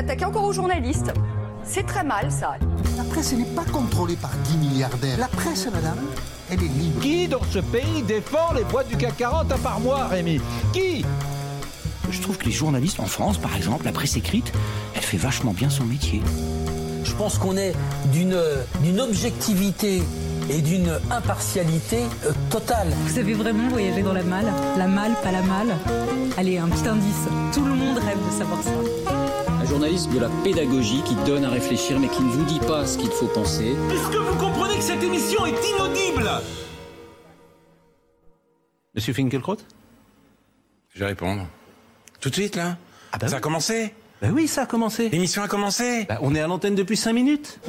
attaquez encore aux journalistes. C'est très mal, ça. La presse n'est pas contrôlée par 10 milliardaires. La presse, madame, elle est libre. Qui dans ce pays défend les boîtes du CAC 40 à part moi, Rémi? Qui? Je trouve que les journalistes en France, par exemple, la presse écrite, elle fait vachement bien son métier. Je pense qu'on est d'une d'une objectivité et d'une impartialité euh, totale. Vous avez vraiment voyagé dans la malle? La malle, pas la malle? Allez, un petit indice. Tout le monde rêve de savoir ça. Un journaliste de la pédagogie qui donne à réfléchir mais qui ne vous dit pas ce qu'il faut penser. Est-ce que vous comprenez que cette émission est inaudible? Monsieur Finkelkraut Je vais répondre. Tout de suite, là? Ah bah Ça a commencé? Bah oui, ça a commencé. L'émission a commencé? Bah, on est à l'antenne depuis 5 minutes.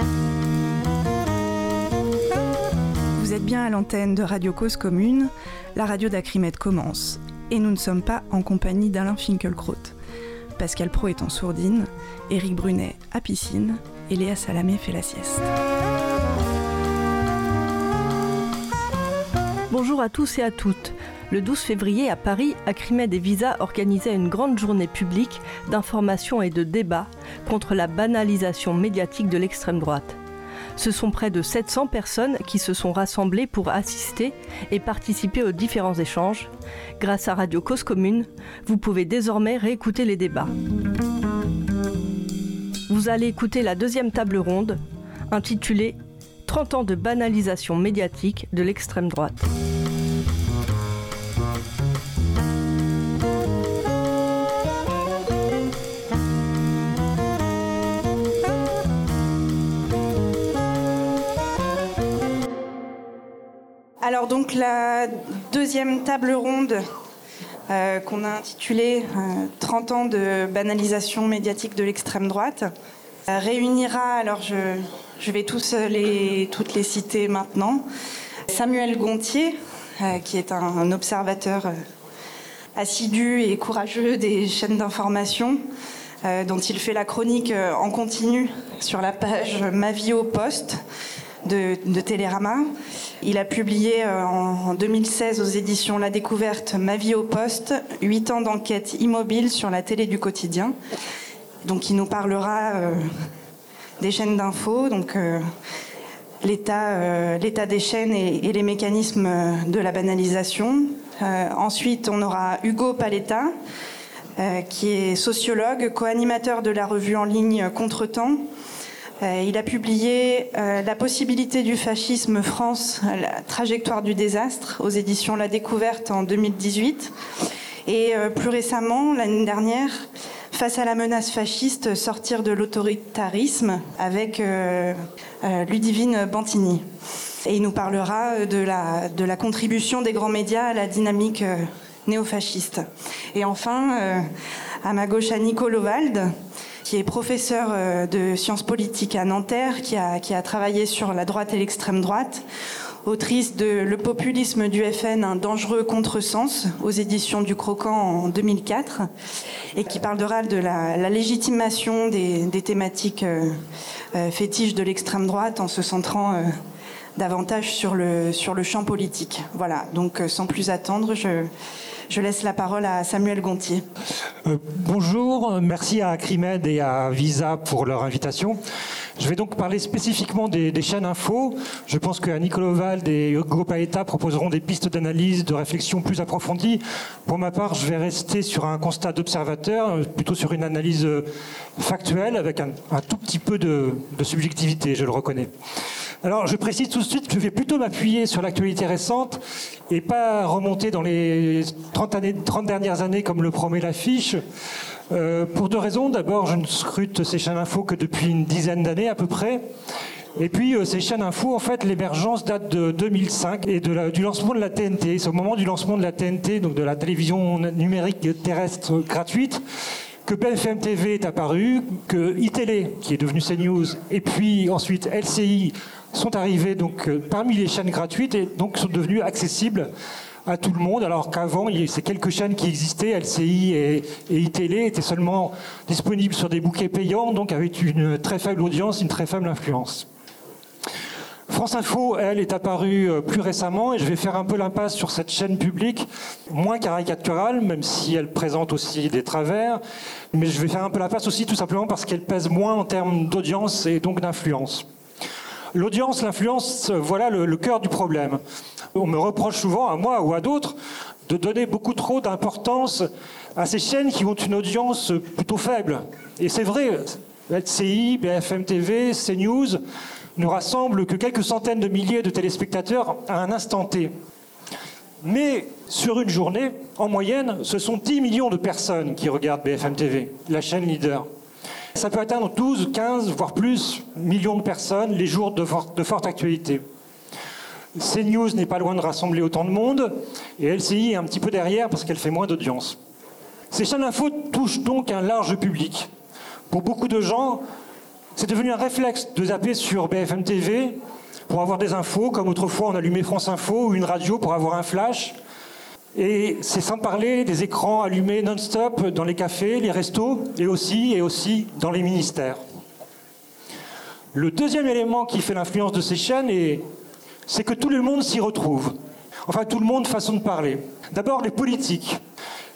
Vous êtes bien à l'antenne de Radio Cause Commune, la radio d'Acrimed commence. Et nous ne sommes pas en compagnie d'Alain Finkielkraut. Pascal Pro est en sourdine, Éric Brunet à piscine et Léa Salamé fait la sieste. Bonjour à tous et à toutes. Le 12 février à Paris, Acrimed et Visa organisaient une grande journée publique d'information et de débat contre la banalisation médiatique de l'extrême droite. Ce sont près de 700 personnes qui se sont rassemblées pour assister et participer aux différents échanges. Grâce à Radio Cause Commune, vous pouvez désormais réécouter les débats. Vous allez écouter la deuxième table ronde, intitulée 30 ans de banalisation médiatique de l'extrême droite. Alors donc la deuxième table ronde euh, qu'on a intitulée euh, 30 ans de banalisation médiatique de l'extrême droite euh, réunira, alors je, vais tous les, toutes les citer maintenant, Samuel Gontier, euh, qui est un, observateur euh, assidu et courageux des chaînes d'information, euh, dont il fait la chronique euh, en continu sur la page Ma vie au poste de, Télérama. Il a publié euh, en, en 2016 aux éditions La Découverte Ma vie au poste, 8 ans d'enquête immobile sur la télé du quotidien. Donc il nous parlera euh, des chaînes d'infos, donc euh, l'état l'état des chaînes et, les mécanismes de la banalisation. Ensuite, on aura Hugo Paletta, qui est sociologue, co-animateur de la revue en ligne Contretemps. Euh, il a publié euh, La possibilité du fascisme France, la trajectoire du désastre aux éditions La Découverte en 2018. Et euh, plus récemment, l'année dernière, Face à la menace fasciste, sortir de l'autoritarisme avec euh, euh, Ludivine Bantini. Et il nous parlera de la, contribution des grands médias à la dynamique euh, néofasciste. Et enfin, euh, à ma gauche, Annie Kolovald, qui est professeur euh, de sciences politiques à Nanterre, qui a, travaillé sur la droite et l'extrême droite, autrice de Le populisme du FN, un dangereux contresens, aux éditions du Croquant en 2004, et qui parlera de la, légitimation des, thématiques euh, euh, fétiches de l'extrême droite en se centrant davantage sur le, sur le champ politique. Voilà, donc sans plus attendre, je, je laisse la parole à Samuel Gontier. Euh, bonjour, euh, merci à Acrimed et à Visa pour leur invitation. Je vais donc parler spécifiquement des, chaînes info. Je pense que Nicolas et Hugo Paeta proposeront des pistes d'analyse, de réflexion plus approfondies. Pour ma part, je vais rester sur un constat d'observateur, euh, plutôt sur une analyse factuelle avec un, tout petit peu de subjectivité, je le reconnais. Alors, je précise tout de suite je vais plutôt m'appuyer sur l'actualité récente et pas remonter dans les 30, années, 30 dernières années comme le promet l'affiche. Euh, pour deux raisons. D'abord, je ne scrute ces chaînes info que depuis une dizaine d'années à peu près. Et puis, euh, ces chaînes info, en fait, l'émergence date de 2005 et la, du lancement de la TNT. C'est au moment du lancement de la TNT, donc de la télévision numérique terrestre gratuite, que BFM TV est apparu, que iTélé, qui est devenu CNews, et puis ensuite LCI sont arrivés donc euh, parmi les chaînes gratuites et donc sont devenues accessibles à tout le monde, alors qu'avant, ces quelques chaînes qui existaient, LCI et, et iTélé, étaient seulement disponibles sur des bouquets payants, donc avec une très faible audience, une très faible influence. France Info, elle, est apparue euh, plus récemment et je vais faire un peu l'impasse sur cette chaîne publique, moins caricaturale, même si elle présente aussi des travers. Mais je vais faire un peu l'impasse aussi tout simplement parce qu'elle pèse moins en termes d'audience et donc d'influence. L'audience, l'influence, voilà le, le cœur du problème. On me reproche souvent, à moi ou à d'autres, de donner beaucoup trop d'importance à ces chaînes qui ont une audience plutôt faible. Et c'est vrai, LCI, BFM TV, CNews ne rassemblent que quelques centaines de milliers de téléspectateurs à un instant T. Mais sur une journée, en moyenne, ce sont 10 millions de personnes qui regardent BFM TV, la chaîne leader. Ça peut atteindre 12, 15, voire plus millions de personnes les jours de, for de forte actualité. CNews n'est pas loin de rassembler autant de monde, et LCI est un petit peu derrière parce qu'elle fait moins d'audience. Ces chaînes info touchent donc un large public. Pour beaucoup de gens, c'est devenu un réflexe de zapper sur BFM TV pour avoir des infos, comme autrefois on allumait France Info ou une radio pour avoir un flash. Et c'est sans parler des écrans allumés non-stop dans les cafés, les restos et aussi, et aussi dans les ministères. Le deuxième élément qui fait l'influence de ces chaînes, c'est que tout le monde s'y retrouve. Enfin, tout le monde, façon de parler. D'abord, les politiques.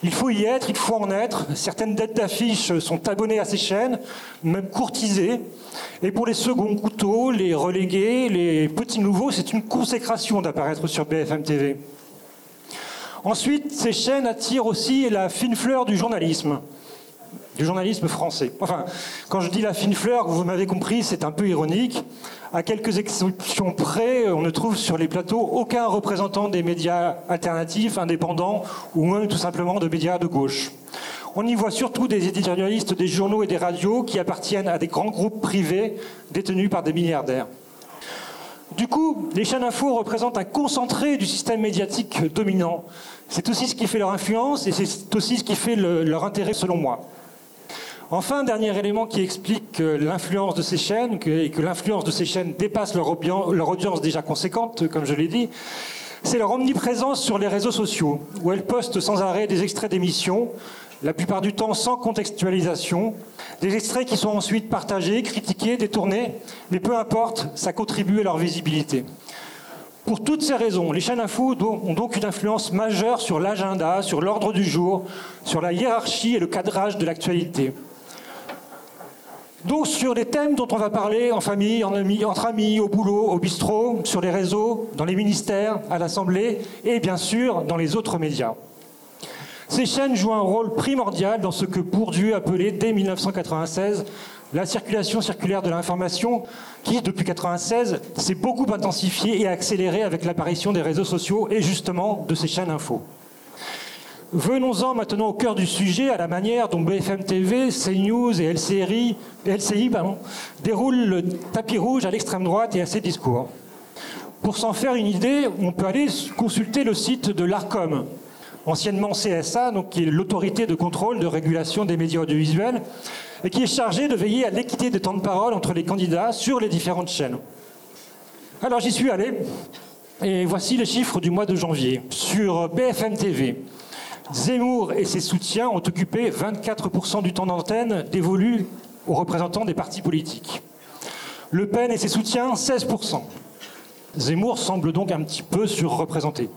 Il faut y être, il faut en être. Certaines dettes d'affiches sont abonnées à ces chaînes, même courtisées. Et pour les seconds couteaux, les relégués, les petits nouveaux, c'est une consécration d'apparaître sur BFM TV. Ensuite, ces chaînes attirent aussi la fine fleur du journalisme, du journalisme français. Enfin, quand je dis la fine fleur, vous m'avez compris, c'est un peu ironique. À quelques exceptions près, on ne trouve sur les plateaux aucun représentant des médias alternatifs, indépendants ou même tout simplement de médias de gauche. On y voit surtout des éditorialistes des journaux et des radios qui appartiennent à des grands groupes privés détenus par des milliardaires. Du coup, les chaînes info représentent un concentré du système médiatique dominant. C'est aussi ce qui fait leur influence et c'est aussi ce qui fait le, leur intérêt selon moi. Enfin, dernier élément qui explique l'influence de ces chaînes et que l'influence de ces chaînes dépasse leur audience déjà conséquente, comme je l'ai dit, c'est leur omniprésence sur les réseaux sociaux, où elles postent sans arrêt des extraits d'émissions, la plupart du temps sans contextualisation, des extraits qui sont ensuite partagés, critiqués, détournés, mais peu importe, ça contribue à leur visibilité. Pour toutes ces raisons, les chaînes info ont donc une influence majeure sur l'agenda, sur l'ordre du jour, sur la hiérarchie et le cadrage de l'actualité. Donc sur les thèmes dont on va parler en famille, entre amis, au boulot, au bistrot, sur les réseaux, dans les ministères, à l'Assemblée et bien sûr dans les autres médias. Ces chaînes jouent un rôle primordial dans ce que Bourdieu appelait dès 1996 la circulation circulaire de l'information qui, depuis 1996, s'est beaucoup intensifiée et accélérée avec l'apparition des réseaux sociaux et justement de ces chaînes info. Venons-en maintenant au cœur du sujet, à la manière dont BFM TV, CNews et LCI, déroulent le tapis rouge à l'extrême droite et à ses discours. Pour s'en faire une idée, on peut aller consulter le site de l'ARCOM, anciennement CSA, donc qui est l'autorité de contrôle de régulation des médias audiovisuels, et qui est chargée de veiller à l'équité des temps de parole entre les candidats sur les différentes chaînes. Alors j'y suis allé, et voici les chiffres du mois de janvier. Sur BFM TV, Zemmour et ses soutiens ont occupé 24% du temps d'antenne dévolu aux représentants des partis politiques. Le Pen et ses soutiens, 16%. Zemmour semble donc un petit peu surreprésenté.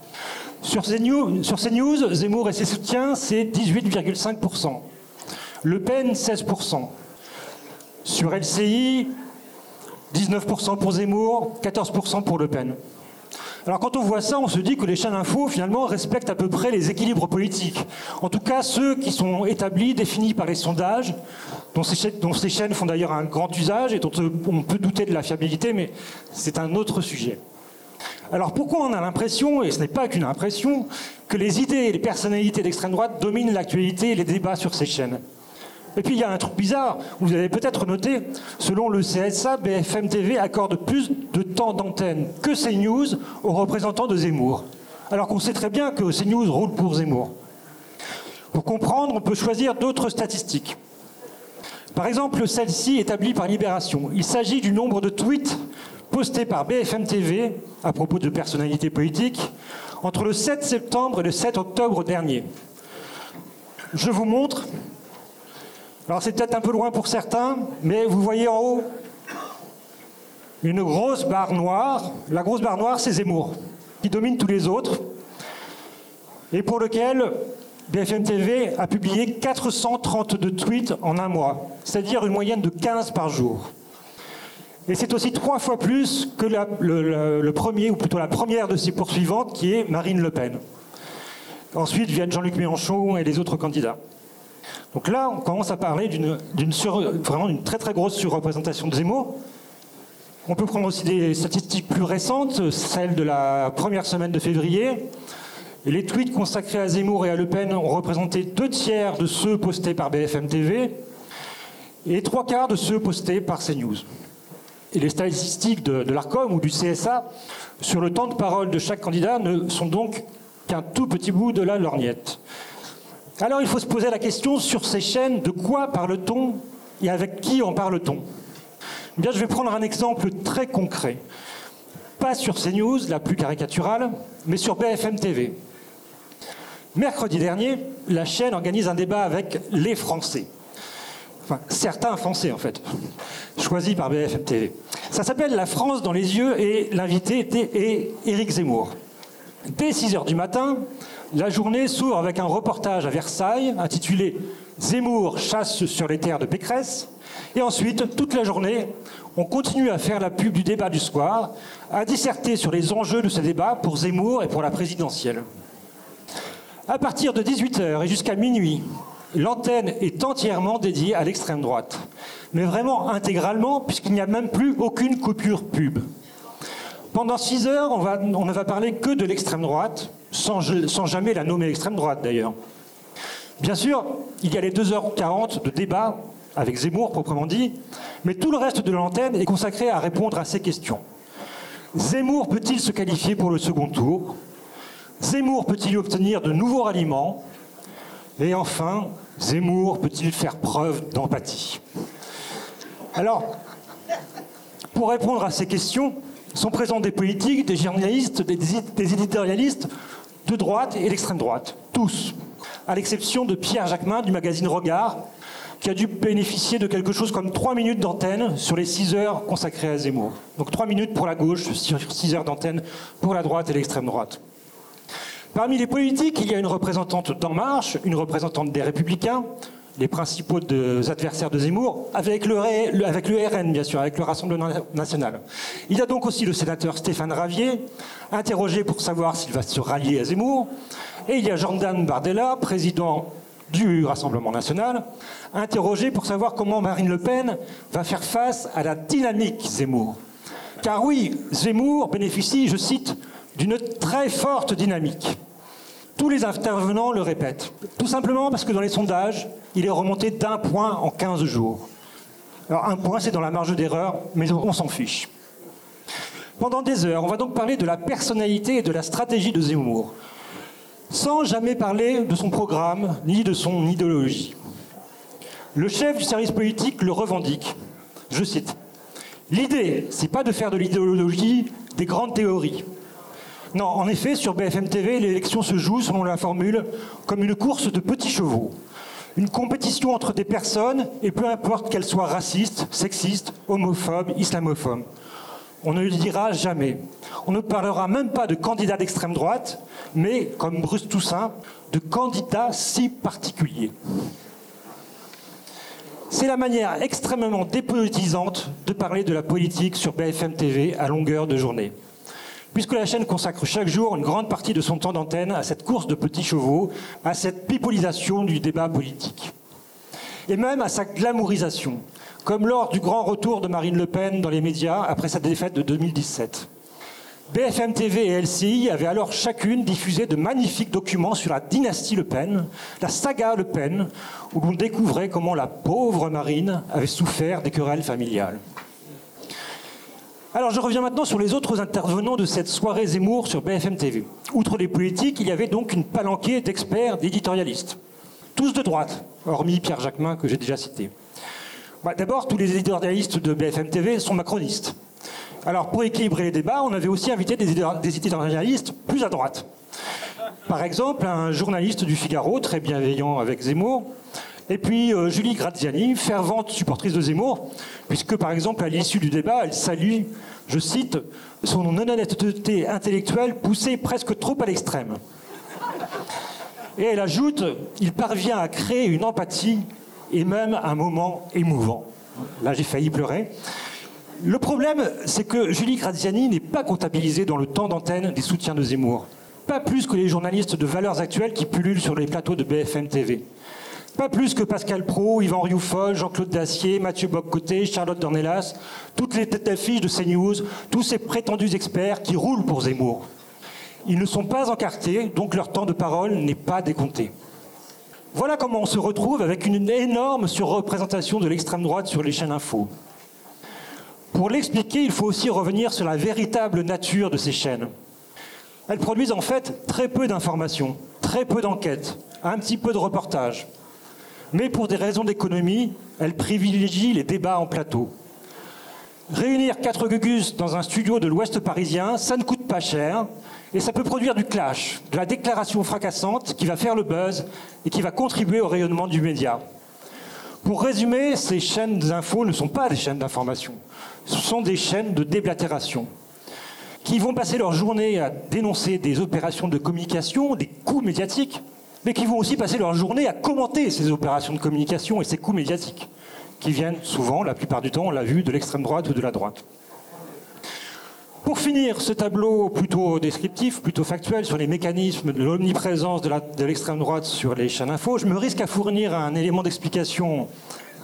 Sur CNews Zemmour et ses soutiens, c'est 18,5%. Le Pen, 16%. Sur LCI, 19% pour Zemmour, 14% pour Le Pen. Alors quand on voit ça, on se dit que les chaînes info, finalement, respectent à peu près les équilibres politiques. En tout cas, ceux qui sont établis, définis par les sondages, dont ces chaînes, dont ces chaînes font d'ailleurs un grand usage et dont on peut douter de la fiabilité, mais c'est un autre sujet. Alors pourquoi on a l'impression, et ce n'est pas qu'une impression, que les idées et les personnalités d'extrême droite dominent l'actualité et les débats sur ces chaînes? Et puis il y a un truc bizarre, vous avez peut-être noté, selon le CSA, BFM TV accorde plus de temps d'antenne que CNews aux représentants de Zemmour. Alors qu'on sait très bien que CNews roule pour Zemmour. Pour comprendre, on peut choisir d'autres statistiques. Par exemple, celle-ci établie par Libération. Il s'agit du nombre de tweets postés par BFM TV à propos de personnalités politiques entre le 7 septembre et le 7 octobre dernier. Je vous montre alors c'est peut-être un peu loin pour certains, mais vous voyez en haut une grosse barre noire. La grosse barre noire, c'est Zemmour, qui domine tous les autres, et pour lequel BFM TV a publié 432 tweets en un mois, c'est-à-dire une moyenne de 15 par jour. Et c'est aussi trois fois plus que le, le, premier, ou plutôt la première de ses poursuivantes, qui est Marine Le Pen. Ensuite viennent Jean-Luc Mélenchon et les autres candidats. Donc là, on commence à parler d'une vraiment d'une très très grosse surreprésentation de Zemmour. On peut prendre aussi des statistiques plus récentes, celles de la première semaine de février. Les tweets consacrés à Zemmour et à Le Pen ont représenté deux tiers de ceux postés par BFM TV et trois quarts de ceux postés par CNews. Et les statistiques de l'ARCOM ou du CSA sur le temps de parole de chaque candidat ne sont donc qu'un tout petit bout de la lorgnette. Alors il faut se poser la question sur ces chaînes, de quoi parle-t-on et avec qui en parle-t-on? Eh Bien, je vais prendre un exemple très concret. Pas sur CNews, la plus caricaturale, mais sur BFM TV. Mercredi dernier, la chaîne organise un débat avec les Français. Enfin, certains Français, en fait, choisis par BFM TV. Ça s'appelle La France dans les yeux et l'invité était Éric Zemmour. Dès 6 heures du matin, la journée s'ouvre avec un reportage à Versailles intitulé Zemmour chasse sur les terres de Pécresse. Et ensuite, toute la journée, on continue à faire la pub du débat du soir, à disserter sur les enjeux de ce débat pour Zemmour et pour la présidentielle. À partir de 18h et jusqu'à minuit, l'antenne est entièrement dédiée à l'extrême droite. Mais vraiment intégralement, puisqu'il n'y a même plus aucune coupure pub. Pendant 6 heures, on, ne va parler que de l'extrême droite, sans, jamais la nommer extrême droite d'ailleurs. Bien sûr, il y a les 2h40 de débat avec Zemmour proprement dit, mais tout le reste de l'antenne est consacré à répondre à ces questions. Zemmour peut-il se qualifier pour le second tour? Zemmour peut-il obtenir de nouveaux ralliements? Et enfin, Zemmour peut-il faire preuve d'empathie? Alors, pour répondre à ces questions, sont présents des politiques, des journalistes, des éditorialistes de droite et d'extrême droite, tous, à l'exception de Pierre Jacquemin du magazine Regard, qui a dû bénéficier de quelque chose comme 3 minutes d'antenne sur les 6 heures consacrées à Zemmour. Donc 3 minutes pour la gauche, sur 6 heures d'antenne pour la droite et l'extrême droite. Parmi les politiques, il y a une représentante d'En Marche, une représentante des Républicains, les principaux adversaires de Zemmour, avec le, avec le RN, bien sûr, avec le Rassemblement national. Il y a donc aussi le sénateur Stéphane Ravier, interrogé pour savoir s'il va se rallier à Zemmour. Et il y a Jordan Bardella, président du Rassemblement national, interrogé pour savoir comment Marine Le Pen va faire face à la dynamique Zemmour. Car oui, Zemmour bénéficie, je cite, d'une très forte dynamique. Tous les intervenants le répètent. Tout simplement parce que dans les sondages, il est remonté d'un point en 15 jours. Alors un point, c'est dans la marge d'erreur, mais on s'en fiche. Pendant des heures, on va donc parler de la personnalité et de la stratégie de Zemmour, sans jamais parler de son programme ni de son idéologie. Le chef du service politique le revendique. Je cite L'idée, c'est pas de faire de l'idéologie des grandes théories, non, en effet, sur BFM TV, l'élection se joue, selon la formule, comme une course de petits chevaux. Une compétition entre des personnes, et peu importe qu'elles soient racistes, sexistes, homophobes, islamophobes. On ne le dira jamais. On ne parlera même pas de candidats d'extrême droite, mais, comme Bruce Toussaint, de candidats si particuliers. C'est la manière extrêmement dépolitisante de parler de la politique sur BFM TV à longueur de journée puisque la chaîne consacre chaque jour une grande partie de son temps d'antenne à cette course de petits chevaux, à cette pipolisation du débat politique. Et même à sa glamourisation, comme lors du grand retour de Marine Le Pen dans les médias après sa défaite de 2017. BFM TV et LCI avaient alors chacune diffusé de magnifiques documents sur la dynastie Le Pen, la saga Le Pen, où l'on découvrait comment la pauvre Marine avait souffert des querelles familiales. Alors je reviens maintenant sur les autres intervenants de cette soirée Zemmour sur BFM TV. Outre les politiques, il y avait donc une palanquée d'experts, d'éditorialistes. Tous de droite, hormis Pierre Jacquemin que j'ai déjà cité. Bah, d'abord, tous les éditorialistes de BFM TV sont macronistes. Alors pour équilibrer les débats, on avait aussi invité des éditorialistes plus à droite. Par exemple, un journaliste du Figaro, très bienveillant avec Zemmour, Et puis euh, Julie Graziani, fervente supportrice de Zemmour, puisque par exemple à l'issue du débat, elle salue, je cite, son honnêteté intellectuelle poussée presque trop à l'extrême. Et elle ajoute, il parvient à créer une empathie et même un moment émouvant. Là, j'ai failli pleurer. Le problème, c'est que Julie Graziani n'est pas comptabilisée dans le temps d'antenne des soutiens de Zemmour. Pas plus que les journalistes de valeurs actuelles qui pullulent sur les plateaux de BFM TV. Pas plus que Pascal Pro, Yvan Rioufol, Jean-Claude Dacier, Mathieu Boccoté, Charlotte Dornelas, toutes les têtes d'affiche de CNews, tous ces prétendus experts qui roulent pour Zemmour. Ils ne sont pas encartés, donc leur temps de parole n'est pas décompté. Voilà comment on se retrouve avec une énorme surreprésentation de l'extrême droite sur les chaînes info. Pour l'expliquer, il faut aussi revenir sur la véritable nature de ces chaînes. Elles produisent en fait très peu d'informations, très peu d'enquêtes, un petit peu de reportages. Mais pour des raisons d'économie, elle privilégie les débats en plateau. Réunir quatre gugus dans un studio de l'Ouest parisien, ça ne coûte pas cher et ça peut produire du clash, de la déclaration fracassante qui va faire le buzz et qui va contribuer au rayonnement du média. Pour résumer, ces chaînes d'infos ne sont pas des chaînes d'information, ce sont des chaînes de déblatération qui vont passer leur journée à dénoncer des opérations de communication, des coûts médiatiques, mais qui vont aussi passer leur journée à commenter ces opérations de communication et ces coups médiatiques, qui viennent souvent, la plupart du temps, on l'a vu, de l'extrême droite ou de la droite. Pour finir ce tableau plutôt descriptif, plutôt factuel sur les mécanismes de l'omniprésence de l'extrême droite sur les chaînes info, je me risque à fournir un élément d'explication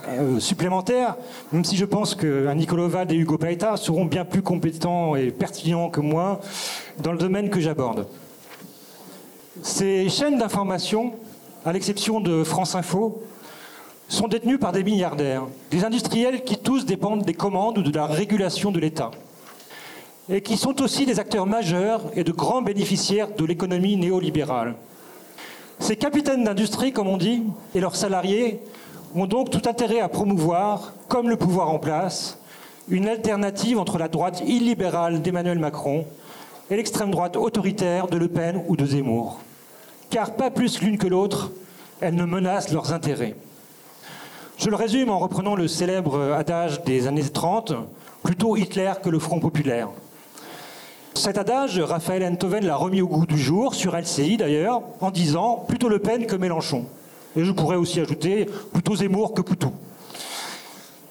euh, supplémentaire, même si je pense que Nicolas Valde et Hugo Paeta seront bien plus compétents et pertinents que moi dans le domaine que j'aborde. Ces chaînes d'information, à l'exception de France Info, sont détenues par des milliardaires, des industriels qui tous dépendent des commandes ou de la régulation de l'État, et qui sont aussi des acteurs majeurs et de grands bénéficiaires de l'économie néolibérale. Ces capitaines d'industrie, comme on dit, et leurs salariés ont donc tout intérêt à promouvoir, comme le pouvoir en place, une alternative entre la droite illibérale d'Emmanuel Macron et l'extrême droite autoritaire de Le Pen ou de Zemmour car pas plus l'une que l'autre, elles ne menacent leurs intérêts. Je le résume en reprenant le célèbre adage des années 30, plutôt Hitler que le Front populaire. Cet adage, Raphaël Enthoven l'a remis au goût du jour, sur LCI d'ailleurs, en disant plutôt Le Pen que Mélenchon. Et je pourrais aussi ajouter plutôt Zemmour que Poutou.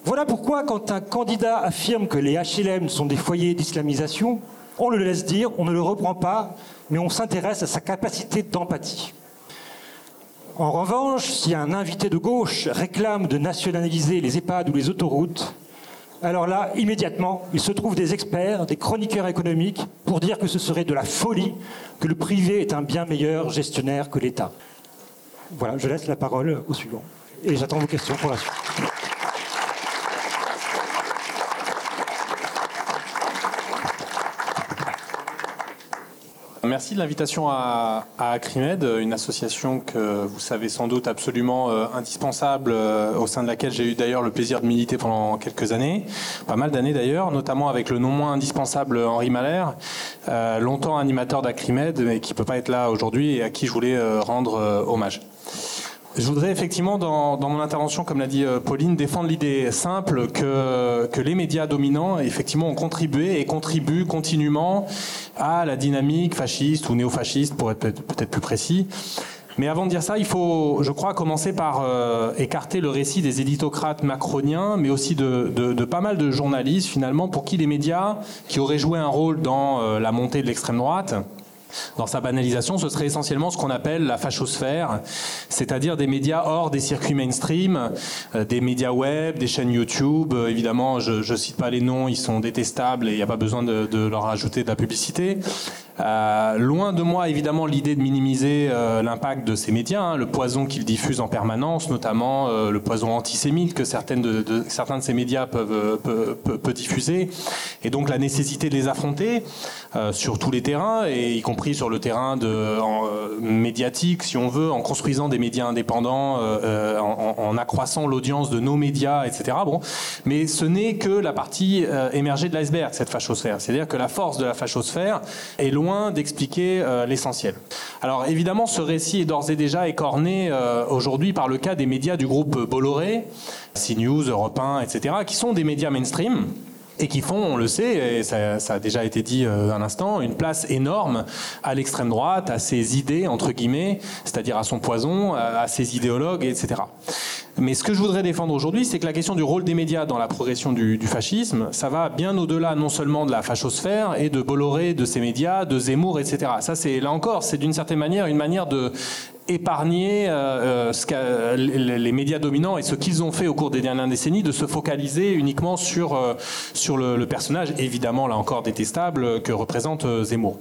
Voilà pourquoi, quand un candidat affirme que les HLM sont des foyers d'islamisation, on le laisse dire, on ne le reprend pas, mais on s'intéresse à sa capacité d'empathie. En revanche, si un invité de gauche réclame de nationaliser les EHPAD ou les autoroutes, alors là, immédiatement, il se trouve des experts, des chroniqueurs économiques, pour dire que ce serait de la folie, que le privé est un bien meilleur gestionnaire que l'État. Voilà, je laisse la parole au suivant. Et j'attends vos questions pour la suite. Merci de l'invitation à, Acrimed, une association que vous savez sans doute absolument euh, indispensable, euh, au sein de laquelle j'ai eu d'ailleurs le plaisir de militer pendant quelques années, pas mal d'années d'ailleurs, notamment avec le non moins indispensable Henri Mahler, euh, longtemps animateur d'Acrimed, mais qui peut pas être là aujourd'hui et à qui je voulais rendre hommage. Je voudrais effectivement, dans, mon intervention, comme l'a dit euh, Pauline, défendre l'idée simple que, que les médias dominants, effectivement, ont contribué et contribuent continuellement à la dynamique fasciste ou néofasciste, pour être peut-être plus précis. Mais avant de dire ça, il faut, je crois, commencer par euh, écarter le récit des éditocrates macroniens, mais aussi de, pas mal de journalistes, finalement, pour qui les médias, qui auraient joué un rôle dans euh, la montée de l'extrême droite, dans sa banalisation, ce serait essentiellement ce qu'on appelle la fachosphère, c'est-à-dire des médias hors des circuits mainstream, euh, des médias web, des chaînes YouTube. Euh, évidemment, je ne cite pas les noms, ils sont détestables et il n'y a pas besoin de, de, leur ajouter de la publicité. Euh, loin de moi, évidemment, l'idée de minimiser euh, l'impact de ces médias, hein, le poison qu'ils diffusent en permanence, notamment euh, le poison antisémite que certains de ces médias peuvent, diffuser, et donc la nécessité de les affronter sur tous les terrains, et y compris sur le terrain de, médiatique, si on veut, en construisant des médias indépendants, en, en, accroissant l'audience de nos médias, etc. Bon, mais ce n'est que la partie émergée de l'iceberg, cette fachosphère. C'est-à-dire que la force de la fachosphère est loin d'expliquer l'essentiel. Alors évidemment, ce récit est d'ores et déjà écorné aujourd'hui par le cas des médias du groupe Bolloré, CNews, Europe 1, etc., qui sont des médias mainstream et qui font, on le sait, et ça, a déjà été dit euh, un instant, une place énorme à l'extrême droite, à ses idées, entre guillemets, c'est-à-dire à son poison, à ses idéologues, etc. Mais ce que je voudrais défendre aujourd'hui, c'est que la question du rôle des médias dans la progression du, fascisme, ça va bien au-delà non seulement de la fachosphère et de Bolloré, de ses médias, de Zemmour, etc. Ça, c'est là encore, c'est d'une certaine manière une manière de épargner euh, euh, les médias dominants et ce qu'ils ont fait au cours des dernières décennies de se focaliser uniquement sur, euh, sur le, personnage, évidemment là encore détestable, que représente Zemmour.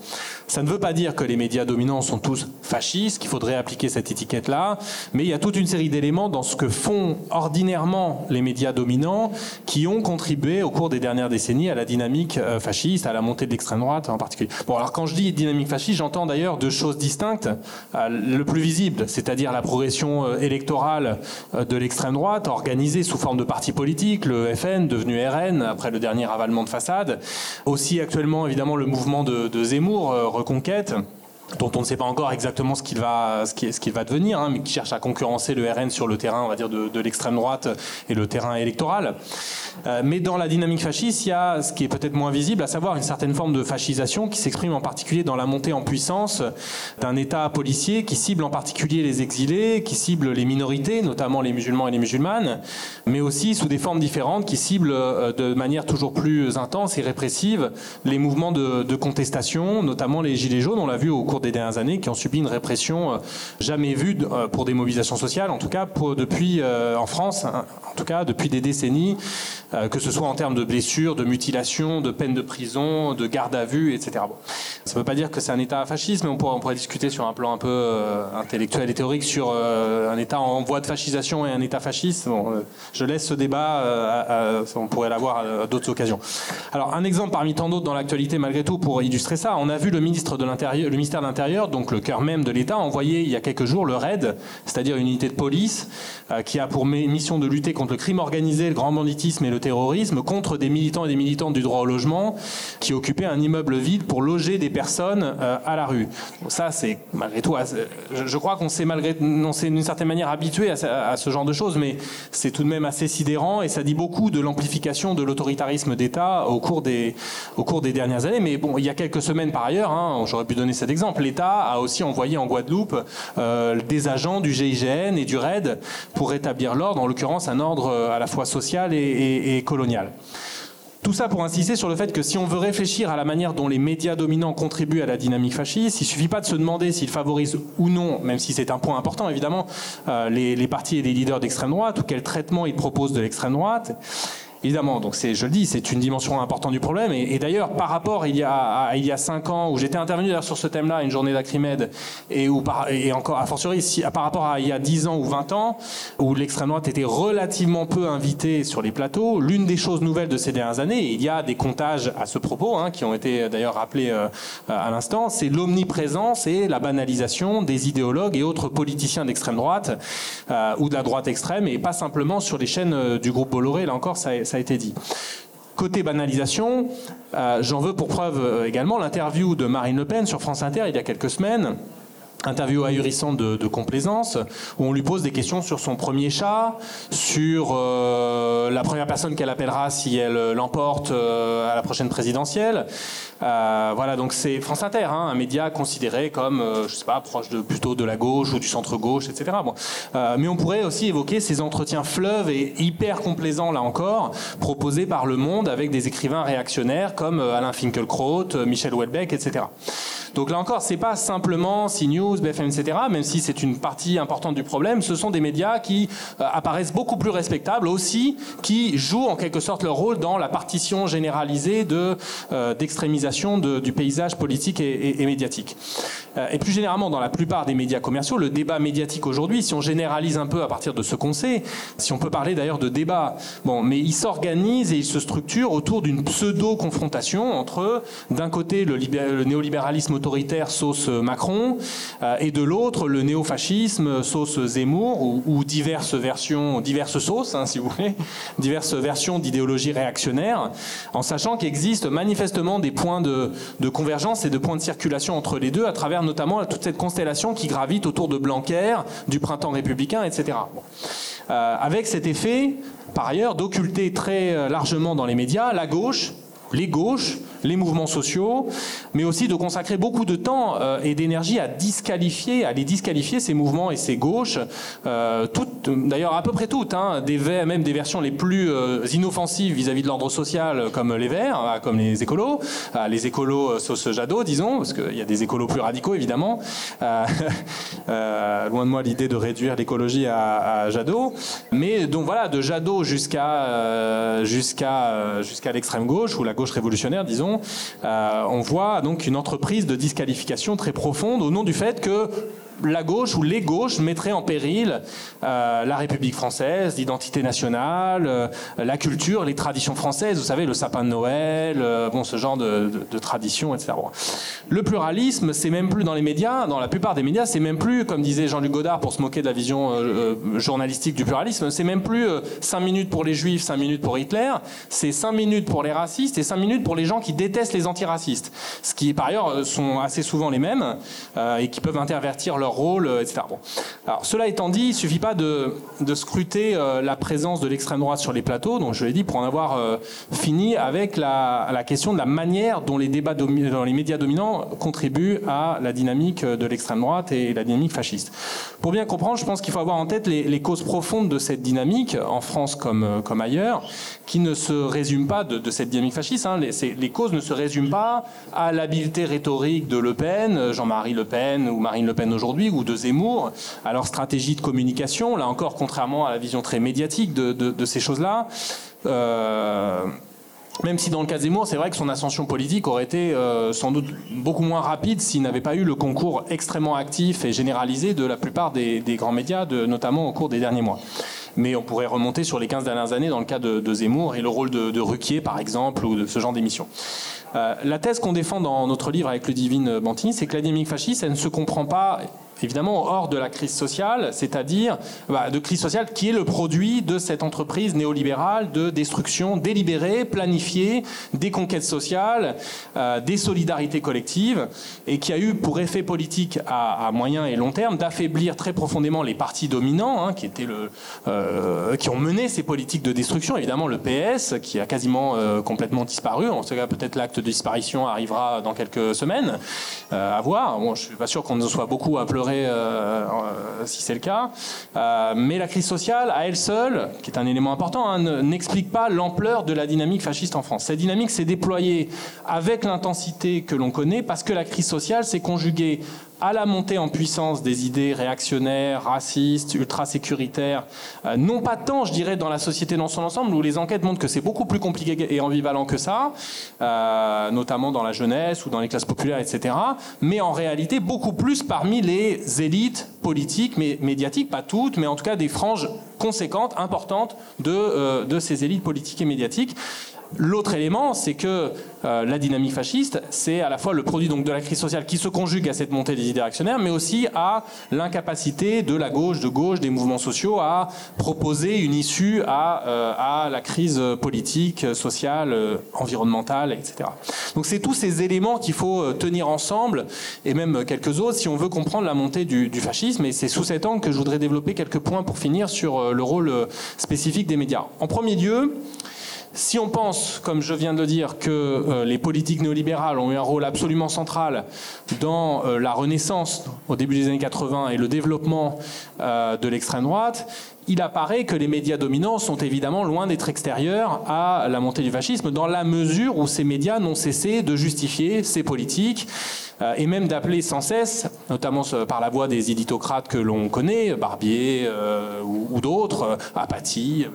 Ça ne veut pas dire que les médias dominants sont tous fascistes, qu'il faudrait appliquer cette étiquette-là, mais il y a toute une série d'éléments dans ce que font ordinairement les médias dominants qui ont contribué au cours des dernières décennies à la dynamique fasciste, à la montée de l'extrême droite en particulier. Bon, alors quand je dis dynamique fasciste, j'entends d'ailleurs deux choses distinctes. Le plus c'est-à-dire la progression euh, électorale euh, de l'extrême droite, organisée sous forme de partis politiques, le FN devenu RN après le dernier avalement de façade. Aussi actuellement évidemment le mouvement de, de Zemmour, euh, Reconquête dont on ne sait pas encore exactement ce qu'il va, devenir, hein, mais qui cherche à concurrencer le RN sur le terrain, on va dire, de, l'extrême droite et le terrain électoral. Euh, mais dans la dynamique fasciste, il y a ce qui est peut-être moins visible, à savoir une certaine forme de fascisation qui s'exprime en particulier dans la montée en puissance d'un État policier qui cible en particulier les exilés, qui cible les minorités, notamment les musulmans et les musulmanes, mais aussi sous des formes différentes qui ciblent euh, de manière toujours plus intense et répressive les mouvements de, de contestation, notamment les gilets jaunes. On l'a vu au cours des dernières années qui ont subi une répression euh, jamais vue euh, pour des mobilisations sociales, en tout cas depuis euh, en France, hein, en tout cas depuis des décennies, que ce soit en termes de blessures, de mutilations, de peines de prison, de garde à vue, etc. Bon. Ça ne veut pas dire que c'est un État fasciste, mais on pourrait, on pourrait, discuter sur un plan un peu intellectuel et théorique sur un État en voie de fascisation et un État fasciste. Bon, je laisse ce débat, on pourrait l'avoir à d'autres occasions. Alors un exemple parmi tant d'autres dans l'actualité malgré tout pour illustrer ça, on a vu le ministre de l'Intérieur, le ministère l'Intérieur, donc le cœur même de l'État, a envoyé il y a quelques jours le RAID, c'est-à-dire une unité de police qui a pour mission de lutter contre le crime organisé, le grand banditisme et le terrorisme, contre des militants et des militantes du droit au logement qui occupaient un immeuble vide pour loger des personnes euh, à la rue. ça, c'est malgré tout, je, crois qu'on s'est malgré, on s'est d'une certaine manière habitué à, ce genre de choses, mais c'est tout de même assez sidérant et ça dit beaucoup de l'amplification de l'autoritarisme d'État au cours des au cours des dernières années. Mais bon, il y a quelques semaines par ailleurs, hein, j'aurais pu donner cet exemple l'État a aussi envoyé en Guadeloupe euh, des agents du GIGN et du RAID pour rétablir l'ordre, en l'occurrence un ordre euh, à la fois social et, colonial. Tout ça pour insister sur le fait que si on veut réfléchir à la manière dont les médias dominants contribuent à la dynamique fasciste, il suffit pas de se demander s'ils favorisent ou non, même si c'est un point important évidemment, euh, les, les, partis et les leaders d'extrême droite, ou quel traitement ils proposent de l'extrême droite. Évidemment, donc c'est, je le dis, c'est une dimension importante du problème. Et, d'ailleurs, par rapport il y a il y a cinq ans où j'étais intervenu sur ce thème-là, une journée d'Acrimed, et où par, et encore a fortiori par rapport à il y a 10 ans ou 20 ans, où l'extrême droite était relativement peu invitée sur les plateaux, l'une des choses nouvelles de ces dernières années, et il y a des comptages à ce propos hein, qui ont été d'ailleurs rappelés euh, à l'instant, c'est l'omniprésence et la banalisation des idéologues et autres politiciens d'extrême droite euh, ou de la droite extrême, et pas simplement sur les chaînes euh, du groupe Bolloré. Là encore, ça a été dit. Côté banalisation, euh, j'en veux pour preuve euh, également l'interview de Marine Le Pen sur France Inter il y a quelques semaines, interview ahurissante de, complaisance, où on lui pose des questions sur son premier chat, sur euh, la première personne qu'elle appellera si elle l'emporte à la prochaine présidentielle. Euh, voilà, donc c'est France Inter, hein, un média considéré comme, euh, je sais pas, proche de, plutôt de la gauche ou du centre-gauche, etc. Bon. Euh, mais on pourrait aussi évoquer ces entretiens fleuves et hyper complaisants, là encore, proposés par Le Monde avec des écrivains réactionnaires comme Alain Finkielkraut, Michel Houellebecq, etc. Donc là encore, c'est pas simplement BFM, etc., même si c'est une partie importante du problème, ce sont des médias qui apparaissent beaucoup plus respectables aussi, qui jouent en quelque sorte leur rôle dans la partition généralisée de d'extrémisation du paysage politique et, médiatique. Euh, et plus généralement, dans la plupart des médias commerciaux, le débat médiatique aujourd'hui, si on généralise un peu à partir de ce qu'on sait, si on peut parler d'ailleurs de débat, bon, mais il s'organise et il se structure autour d'une pseudo-confrontation entre, d'un côté, le, néolibéralisme autoritaire sauce Macron, et de l'autre le néofascisme, sauce Zemmour, ou, diverses versions, diverses sauces, hein, si vous voulez, diverses versions d'idéologie réactionnaire, en sachant qu'il existe manifestement des points de, convergence et de points de circulation entre les deux, à travers notamment toute cette constellation qui gravite autour de Blanquer, du printemps républicain, etc. Euh, avec cet effet, par ailleurs, d'occulter très largement dans les médias la gauche, les gauches, les mouvements sociaux, mais aussi de consacrer beaucoup de temps euh, et d'énergie à disqualifier, à les disqualifier ces mouvements et ces gauches, euh, d'ailleurs à peu près toutes, hein, des, même des versions les plus euh, inoffensives vis-à-vis de l'ordre social, comme les Verts, comme les écolos, les écolos sauce Jadot, disons, parce qu'il y a des écolos plus radicaux évidemment. loin de moi l'idée de réduire l'écologie à, à, Jadot, mais donc voilà, de Jadot jusqu'à jusqu'à jusqu'à l'extrême gauche ou la gauche révolutionnaire, disons. Euh, on voit donc une entreprise de disqualification très profonde au nom du fait que la gauche ou les gauches mettraient en péril euh, la République française, l'identité nationale, euh, la culture, les traditions françaises, vous savez, le sapin de Noël, euh, bon, ce genre de, de, traditions, etc. Le pluralisme, c'est même plus dans les médias, dans la plupart des médias, c'est même plus, comme disait Jean-Luc Godard pour se moquer de la vision journalistique du pluralisme, c'est même plus 5 minutes pour les juifs, 5 minutes pour Hitler, c'est 5 minutes pour les racistes et 5 minutes pour les gens qui détestent les antiracistes. Ce qui, par ailleurs, sont assez souvent les mêmes et qui peuvent intervertir leur rôle, euh, etc. Alors, cela étant dit, il ne suffit pas de, scruter euh, la présence de l'extrême droite sur les plateaux, donc je l'ai dit, pour en avoir euh, fini avec la, question de la manière dont les débats dans les médias dominants contribuent à la dynamique de l'extrême droite et la dynamique fasciste. Pour bien comprendre, je pense qu'il faut avoir en tête les, causes profondes de cette dynamique, en France comme, ailleurs, qui ne se résument pas de, cette dynamique fasciste. Hein. Les, causes ne se résument pas à l'habileté rhétorique de Le Pen, Jean-Marie Le Pen ou Marine Le Pen aujourd'hui ou de Zemmour, à leur stratégie de communication, là encore contrairement à la vision très médiatique de, ces choses-là. Euh, même si dans le cas de Zemmour, c'est vrai que son ascension politique aurait été euh, sans doute beaucoup moins rapide s'il n'avait pas eu le concours extrêmement actif et généralisé de la plupart des, grands médias, notamment au cours des derniers mois. Mais on pourrait remonter sur les 15 dernières années dans le cas de, Zemmour et le rôle de, Ruquier, par exemple, ou de ce genre d'émission. Euh, la thèse qu'on défend dans notre livre avec le divine Bantini, c'est que la dynamique fasciste, elle ne se comprend pas évidemment hors de la crise sociale, c'est-à-dire bah, de crise sociale qui est le produit de cette entreprise néolibérale de destruction délibérée, planifiée, des conquêtes sociales, euh, des solidarités collectives, et qui a eu pour effet politique à, moyen et long terme d'affaiblir très profondément les partis dominants, hein, qui, étaient le, euh, qui ont mené ces politiques de destruction. Évidemment, le PS, qui a quasiment euh, complètement disparu. En tout cas, peut-être l'acte de disparition arrivera dans quelques semaines. à voir. Bon, je suis pas sûr qu'on en soit beaucoup à pleurer euh, euh, si c'est le cas. Euh, mais la crise sociale, à elle seule, qui est un élément important, hein, n'explique pas l'ampleur de la dynamique fasciste en France. Cette dynamique s'est déployée avec l'intensité que l'on connaît parce que la crise sociale s'est conjuguée à la montée en puissance des idées réactionnaires, racistes, ultra-sécuritaires, euh, non pas tant, je dirais, dans la société dans son ensemble, où les enquêtes montrent que c'est beaucoup plus compliqué et ambivalent que ça, euh, notamment dans la jeunesse ou dans les classes populaires, etc., mais en réalité beaucoup plus parmi les élites politiques, médiatiques, pas toutes, mais en tout cas des franges conséquentes, importantes de, euh, de ces élites politiques et médiatiques. L'autre élément, c'est que euh, la dynamique fasciste, c'est à la fois le produit donc de la crise sociale qui se conjugue à cette montée des idées réactionnaires, mais aussi à l'incapacité de la gauche, de gauche, des mouvements sociaux à proposer une issue à, euh, à la crise politique, sociale, euh, environnementale, etc. Donc c'est tous ces éléments qu'il faut tenir ensemble, et même quelques autres, si on veut comprendre la montée du, du fascisme. Et c'est sous cet angle que je voudrais développer quelques points pour finir sur le rôle spécifique des médias. En premier lieu, si on pense, comme je viens de le dire, que euh, les politiques néolibérales ont eu un rôle absolument central dans euh, la renaissance au début des années 80 et le développement euh, de l'extrême droite, il apparaît que les médias dominants sont évidemment loin d'être extérieurs à la montée du fascisme, dans la mesure où ces médias n'ont cessé de justifier ces politiques euh, et même d'appeler sans cesse, notamment par la voix des éditocrates que l'on connaît, Barbier euh, ou, d'autres, euh, Apathy,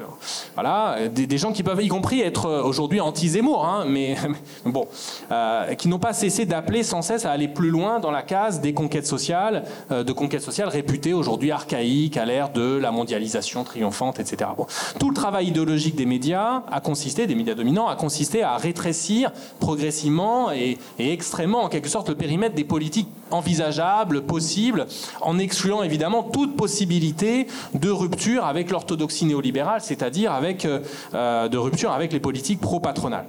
voilà, des, gens qui peuvent y compris être aujourd'hui anti-Zemmour, hein, mais, bon, qui n'ont pas cessé d'appeler sans cesse à aller plus loin dans la case des conquêtes sociales, de conquêtes sociales réputées aujourd'hui archaïques à l'ère de la mondialisation triomphante, etc. Tout le travail idéologique des médias a consisté, des médias dominants, a consisté à rétrécir progressivement et, extrêmement, en quelque sorte, le périmètre des politiques envisageables, possibles, en excluant évidemment toute possibilité de rupture avec l'orthodoxie néolibérale, c'est-à-dire avec, euh, de rupture avec les politiques pro-patronales.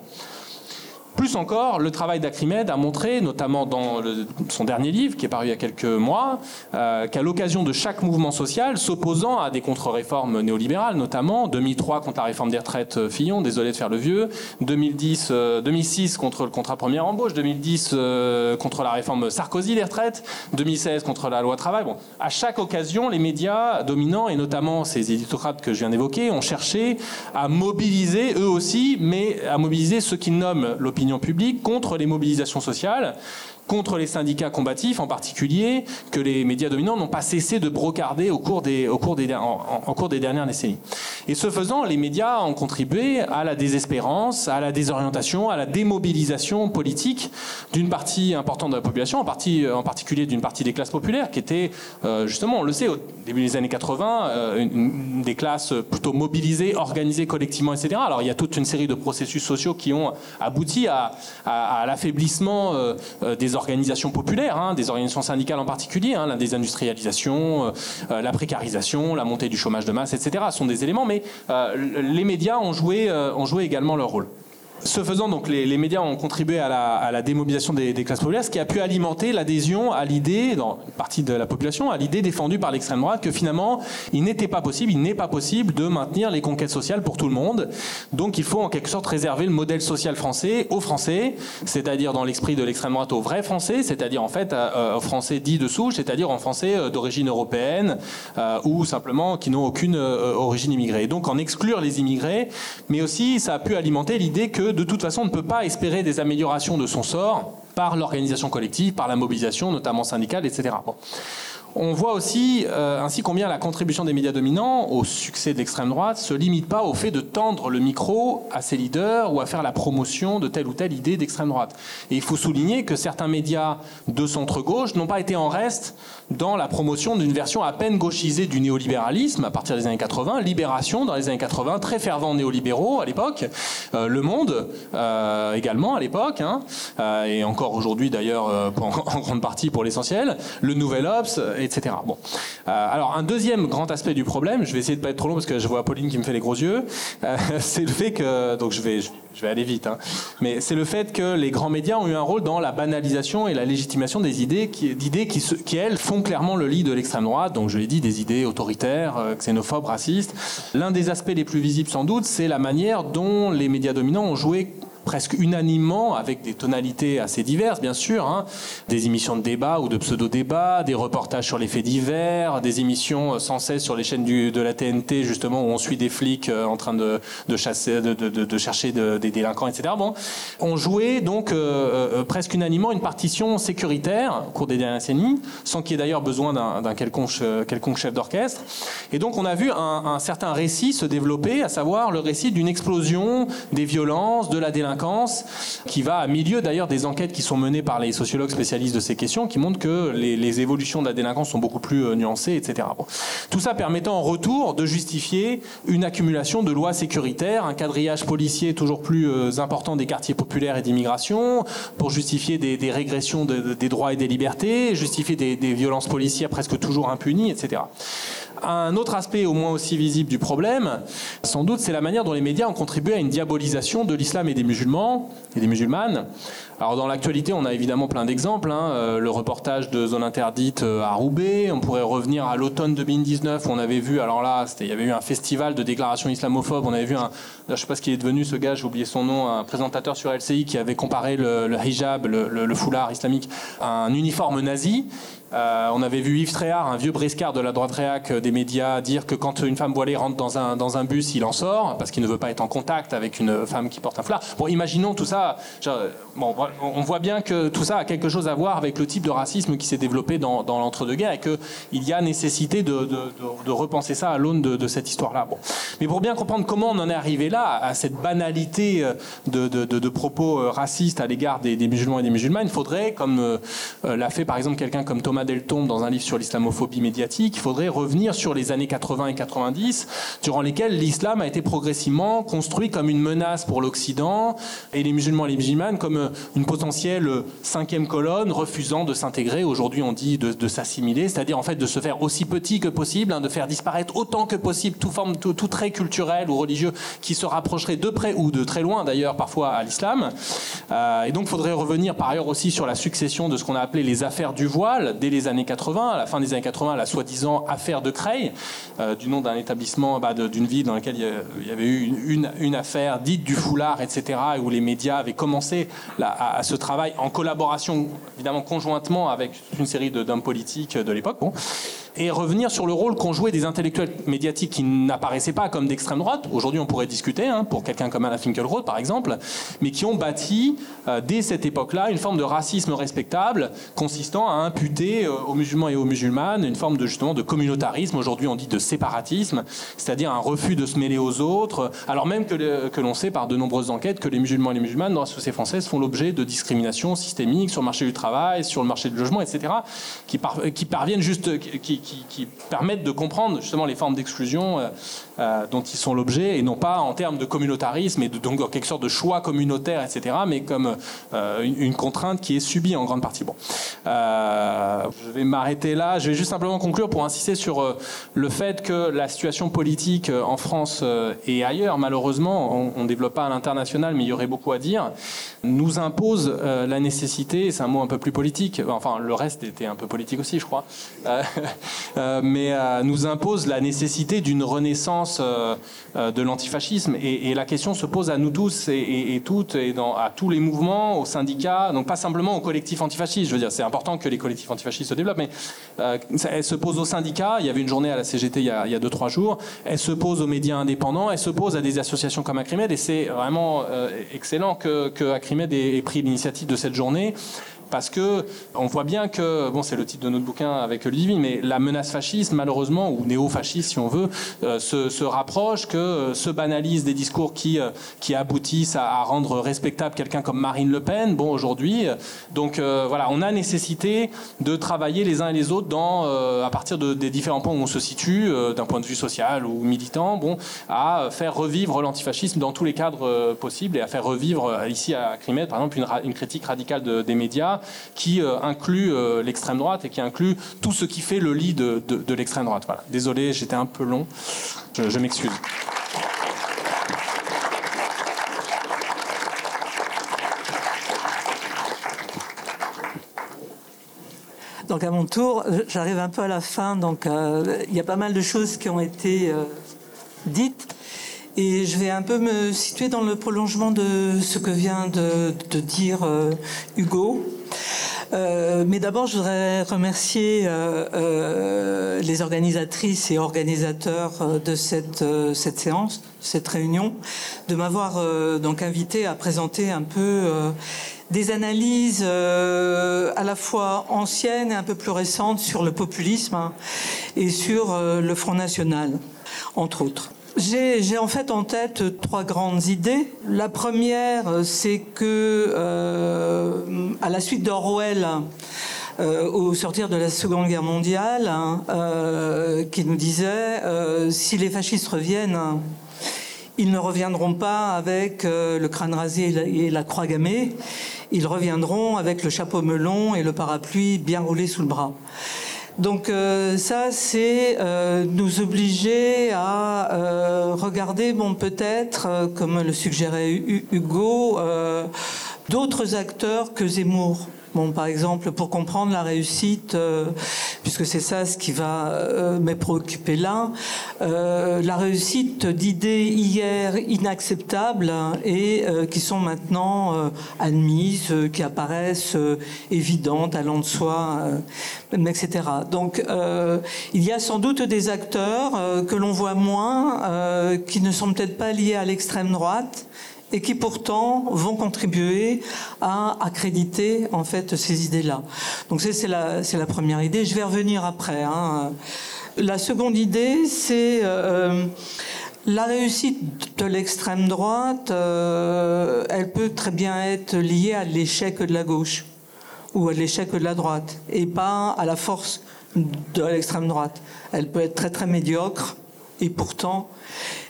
Plus encore, le travail d'Acrimed a montré, notamment dans son dernier livre, qui est paru il y a quelques mois, euh, qu'à l'occasion de chaque mouvement social, s'opposant à des contre-réformes néolibérales, notamment 2003 contre la réforme des retraites euh, Fillon, désolé de faire le vieux, 2010, 2006 euh, contre le contrat première embauche, 2010 contre la réforme Sarkozy des retraites, 2016 contre la loi travail. Bon, à chaque occasion, les médias dominants et notamment ces éditocrates que je viens d'évoquer ont cherché à mobiliser eux aussi, mais à mobiliser ceux qu'ils nomment l'opinion publique contre les mobilisations sociales contre les syndicats combatifs en particulier, que les médias dominants n'ont pas cessé de brocarder au cours des, au cours des, en, cours des dernières décennies. Et ce faisant, les médias ont contribué à la désespérance, à la désorientation, à la démobilisation politique d'une partie importante de la population, en, partie, en particulier d'une partie des classes populaires, qui étaient, euh, justement, on le sait, au début des années 80, euh, des classes plutôt mobilisées, organisées collectivement, etc. Alors il y a toute une série de processus sociaux qui ont abouti à, l'affaiblissement euh, des organisations populaires, hein, des organisations syndicales en particulier, hein, la désindustrialisation, euh, euh, la précarisation, la montée du chômage de masse, etc. sont des éléments, mais euh, les médias ont joué également leur rôle. Ce faisant, donc, les, médias ont contribué à la, démobilisation des, classes populaires, ce qui a pu alimenter l'adhésion à l'idée, dans une partie de la population, à l'idée défendue par l'extrême droite que finalement, il n'était pas possible, il n'est pas possible de maintenir les conquêtes sociales pour tout le monde. Donc, il faut en quelque sorte réserver le modèle social français aux Français, c'est-à-dire dans l'esprit de l'extrême droite aux vrais Français, c'est-à-dire en fait euh, aux Français dits de souche, c'est-à-dire aux Français euh, d'origine européenne euh, ou simplement qui n'ont aucune origine immigrée. Donc, en exclure les immigrés, mais aussi ça a pu alimenter l'idée que de toute façon, on ne peut pas espérer des améliorations de son sort par l'organisation collective, par la mobilisation, notamment syndicale, etc. On voit aussi euh, ainsi combien la contribution des médias dominants au succès de l'extrême droite se limite pas au fait de tendre le micro à ses leaders ou à faire la promotion de telle ou telle idée d'extrême droite. Et il faut souligner que certains médias de centre-gauche n'ont pas été en reste dans la promotion d'une version à peine gauchisée du néolibéralisme à partir des années 80, Libération dans les années 80, très fervent néolibéraux à l'époque, euh, Le Monde euh, également à l'époque, hein, et encore aujourd'hui d'ailleurs en grande partie pour l'essentiel, Le Nouvel Obs, etc. Bon. Euh, alors, un deuxième grand aspect du problème, je vais essayer de pas être trop long parce que je vois Pauline qui me fait les gros yeux, euh, c'est le fait que, donc je vais, je vais aller vite, hein, mais c'est le fait que les grands médias ont eu un rôle dans la banalisation et la légitimation des idées, qui, d'idées qui, qui, elles, font clairement le lit de l'extrême droite, donc je l'ai dit, des idées autoritaires, euh, xénophobes, racistes. L'un des aspects les plus visibles sans doute, c'est la manière dont les médias dominants ont joué presque unanimement, avec des tonalités assez diverses, bien sûr, hein, des émissions de débat ou de pseudo-débat, des reportages sur les faits divers, des émissions euh, sans cesse sur les chaînes du, de la TNT, justement, où on suit des flics euh, en train de, de chasser, de, de, chercher des délinquants, etc. Bon, on jouait donc euh, presque unanimement une partition sécuritaire au cours des dernières décennies, sans qu'il y ait d'ailleurs besoin d'un quelconque, quelconque, chef d'orchestre. Et donc, on a vu un, un certain récit se développer, à savoir le récit d'une explosion des violences, de la délinquance qui va à milieu d'ailleurs des enquêtes qui sont menées par les sociologues spécialistes de ces questions, qui montrent que les, évolutions de la délinquance sont beaucoup plus euh, nuancées, etc. Tout ça permettant en retour de justifier une accumulation de lois sécuritaires, un quadrillage policier toujours plus euh, important des quartiers populaires et d'immigration, pour justifier des, régressions des droits et des libertés, justifier des, des violences policières presque toujours impunies, etc. Un autre aspect au moins aussi visible du problème, sans doute, c'est la manière dont les médias ont contribué à une diabolisation de l'islam et des musulmans et des musulmanes. Alors dans l'actualité, on a évidemment plein d'exemples. Hein. Euh, le reportage de Zone Interdite euh, à Roubaix. On pourrait revenir à l'automne 2019 où on avait vu, alors là, il y avait eu un festival de déclarations islamophobes. On avait vu un, je sais pas ce qu'il est devenu ce gars, j'ai oublié son nom, un présentateur sur LCI qui avait comparé le, hijab, le, foulard islamique, à un uniforme nazi. Euh, on avait vu Yves Tréhard, un vieux briscard de la droite réac des médias, dire que quand une femme voilée rentre dans un, dans un bus, il en sort, parce qu'il ne veut pas être en contact avec une femme qui porte un foulard. Bon, imaginons tout ça. bon, on voit bien que tout ça a quelque chose à voir avec le type de racisme qui s'est développé dans, l'entre-deux-guerres et qu'il y a nécessité de, repenser ça à l'aune de, cette histoire-là. Bon. Mais pour bien comprendre comment on en est arrivé là, à cette banalité euh, de, propos euh, racistes à l'égard des, musulmans et des musulmanes, il faudrait, comme euh, l'a fait par exemple quelqu'un comme Thomas Thomas Deltombe dans un livre sur l'islamophobie médiatique, il faudrait revenir sur les années 80 et 90, durant lesquelles l'islam a été progressivement construit comme une menace pour l'Occident et les musulmans et les musulmanes comme une potentielle cinquième colonne refusant de s'intégrer. Aujourd'hui, on dit de, s'assimiler, c'est-à-dire en fait de se faire aussi petit que possible, hein, de faire disparaître autant que possible toute forme, tout, trait culturel ou religieux qui se rapprocherait de près ou de très loin d'ailleurs parfois à l'islam. Euh, et donc, il faudrait revenir par ailleurs aussi sur la succession de ce qu'on a appelé les affaires du voile les années 80, à la fin des années 80, la soi-disant affaire de Creil, euh, du nom d'un établissement, bah, d'une ville dans laquelle il y avait eu une, affaire dite du foulard, etc., où les médias avaient commencé à, ce travail en collaboration, évidemment conjointement avec une série d'hommes politiques de l'époque. Bon et revenir sur le rôle qu'ont joué des intellectuels médiatiques qui n'apparaissaient pas comme d'extrême droite. Aujourd'hui, on pourrait discuter, hein, pour quelqu'un comme Anna Finkielkraut, par exemple, mais qui ont bâti, euh, dès cette époque-là, une forme de racisme respectable, consistant à imputer euh, aux musulmans et aux musulmanes une forme de, justement, de communautarisme. Aujourd'hui, on dit de séparatisme, c'est-à-dire un refus de se mêler aux autres, alors même que, que l'on sait par de nombreuses enquêtes que les musulmans et les musulmanes dans la société française font l'objet de discriminations systémiques sur le marché du travail, sur le marché du logement, etc., qui, qui parviennent juste, qui, qui, permettent de comprendre justement les formes d'exclusion euh, euh, dont ils sont l'objet, et non pas en termes de communautarisme et donc en quelque sorte de choix communautaire, etc., mais comme euh, une, contrainte qui est subie en grande partie. Bon, je vais m'arrêter là. Je vais juste simplement conclure pour insister sur le fait que la situation politique en France et ailleurs, malheureusement, on ne développe pas à l'international, mais il y aurait beaucoup à dire, nous impose la nécessité, c'est un mot un peu plus politique, enfin le reste était un peu politique aussi, je crois, mais euh, nous impose la nécessité d'une renaissance euh, de l'antifascisme. Et, la question se pose à nous tous et, toutes, et à tous les mouvements, aux syndicats, donc pas simplement aux collectifs antifascistes. Je veux dire, c'est important que les collectifs antifascistes se développent, mais elle se pose aux syndicats. Il y avait une journée à la CGT il y a, il y a deux, trois jours. Elle se pose aux médias indépendants. Elle se pose à des associations comme Acrimed. Et c'est vraiment excellent que, que ait pris l'initiative de cette journée parce que on voit bien que, bon, c'est le titre de notre bouquin avec Olivier, mais la menace fasciste, malheureusement, ou néo-fasciste si on veut, euh, se, rapproche, que euh, se banalise des discours qui, euh, qui aboutissent à, rendre respectable quelqu'un comme Marine Le Pen, bon, aujourd'hui. Donc voilà, on a nécessité de travailler les uns et les autres à partir des différents points où on se situe, d'un point de vue social ou militant, bon, à faire revivre l'antifascisme dans tous les cadres possibles et à faire revivre ici à Crimet, par exemple, une, critique radicale des médias qui euh, inclut euh, l'extrême droite et qui inclut tout ce qui fait le lit de, l'extrême droite. Voilà. Désolé, j'étais un peu long. je, m'excuse. Donc à mon tour, j'arrive un peu à la fin. Donc euh, il y a pas mal de choses qui ont été dites. Et je vais un peu me situer dans le prolongement de ce que vient de, dire euh, Hugo. Euh, mais d'abord, je voudrais remercier euh, les organisatrices et organisateurs de cette, cette séance, cette réunion, de m'avoir donc invité à présenter un peu des analyses à la fois anciennes et un peu plus récentes sur le populisme hein, et sur le Front National, entre autres. J'ai en fait en tête trois grandes idées. La première, c'est que euh, à la suite d'Orwell, euh, au sortir de la Seconde Guerre mondiale, hein, euh, qui nous disait si les fascistes reviennent, ils ne reviendront pas avec le crâne rasé et la croix gammée, ils reviendront avec le chapeau melon et le parapluie bien roulé sous le bras. Donc euh, ça, c'est euh, nous obliger à euh, regarder, bon, peut-être, comme le suggérait Hugo, d'autres acteurs que Zemmour. Bon, par exemple, pour comprendre la réussite, euh, puisque c'est ça ce qui va euh, me préoccuper là, euh, la réussite d'idées hier inacceptables et qui sont maintenant admises, qui apparaissent évidentes, allant de soi, etc. Donc, il y a sans doute des acteurs que l'on voit moins, qui ne sont peut-être pas liés à l'extrême droite et qui pourtant vont contribuer à accréditer en fait ces idées-là. Donc c'est la, première idée. Je vais revenir après. Hein. La seconde idée, c'est euh, la réussite de l'extrême droite. Euh, elle peut très bien être liée à l'échec de la gauche. ou à l'échec de la droite, et pas à la force de l'extrême droite. Elle peut être très très médiocre et pourtant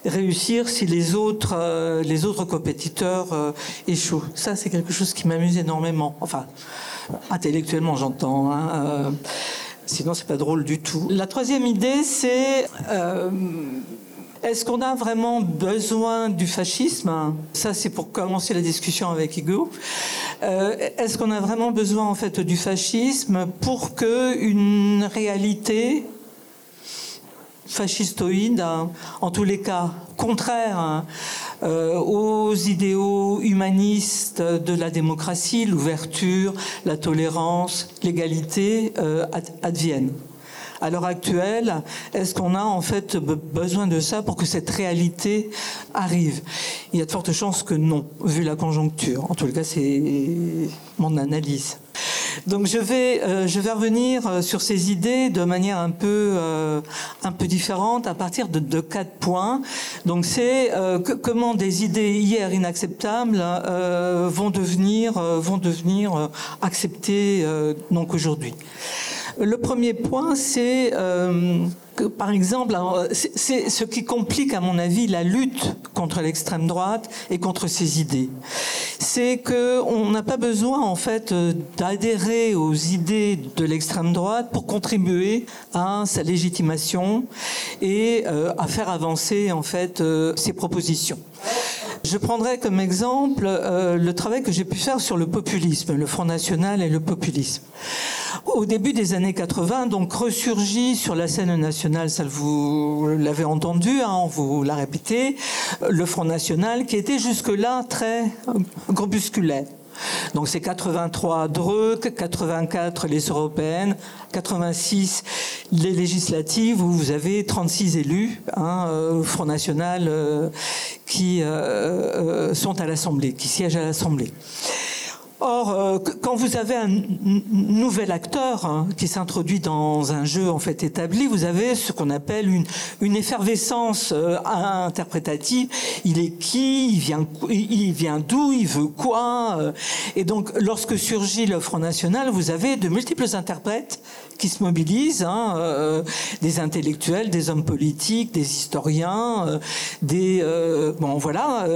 réussir si les autres, euh, les autres compétiteurs euh, échouent. Ça, c'est quelque chose qui m'amuse énormément. Enfin, intellectuellement, j'entends. Hein, euh, sinon, c'est pas drôle du tout. La troisième idée, c'est est-ce qu'on a vraiment besoin du fascisme? Ça, c'est pour commencer la discussion avec Hugo. Est-ce qu'on a vraiment besoin en fait du fascisme pour que une réalité fascistoïde, hein, en tous les cas contraire hein, euh, aux idéaux humanistes de la démocratie, l'ouverture, la tolérance, l'égalité euh, adviennent à l'heure actuelle, est-ce qu'on a en fait besoin de ça pour que cette réalité arrive? Il y a de fortes chances que non, vu la conjoncture. En tout cas, c'est mon analyse. Donc je vais, euh, je vais revenir euh, sur ces idées de manière un peu, euh, un peu différente à partir de, de quatre points. Donc c'est comment des idées hier inacceptables vont devenir, vont devenir acceptées donc aujourd'hui. Le premier point, c'est par exemple, ce qui complique, à mon avis, la lutte contre l'extrême droite et contre ses idées. C'est qu'on n'a pas besoin, en fait, d'adhérer aux idées de l'extrême droite pour contribuer à sa légitimation et euh, à faire avancer, en fait, euh, ses propositions. Je prendrai comme exemple euh, le travail que j'ai pu faire sur le populisme, le Front National et le populisme. Au début des années 80, donc ressurgit sur la scène nationale, ça vous l'avez entendu, hein, on vous l'a répété, le Front National qui était jusque-là très groupusculaire. Donc c'est 83 Dreux, 84 les européennes, 86 les législatives où vous avez 36 élus, hein, euh, Front National, euh, qui euh, sont à l'Assemblée, qui siègent à l'Assemblée. Or, euh, quand vous avez un nouvel acteur hein, qui s'introduit dans un jeu en fait établi, vous avez ce qu'on appelle une, une effervescence euh, interprétative. Il est qui Il vient, il vient d'où Il veut quoi euh. Et donc, lorsque surgit le Front National, vous avez de multiples interprètes qui se mobilisent, hein, des intellectuels, des hommes politiques, des historiens, des bon voilà,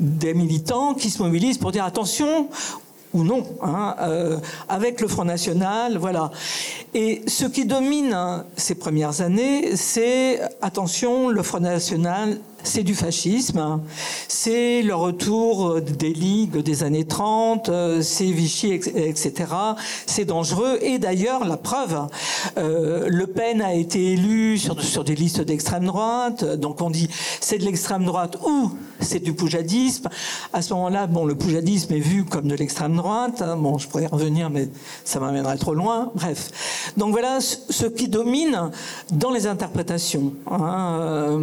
des militants qui se mobilisent pour dire attention, ou non, hein, euh, avec le Front National, voilà. Et ce qui domine hein, ces premières années, c'est, attention, le Front National c'est du fascisme, c'est le retour des ligues des années 30, euh, c'est Vichy, etc. C'est dangereux. Et d'ailleurs, la preuve, euh, Le Pen a été élu sur, sur des listes d'extrême droite. Donc on dit c'est de l'extrême droite ou c'est du poujadisme. À ce moment-là, bon, le poujadisme est vu comme de l'extrême droite. Bon, je pourrais y revenir, mais ça m'amènerait trop loin. Bref. Donc voilà ce qui domine dans les interprétations. Hein.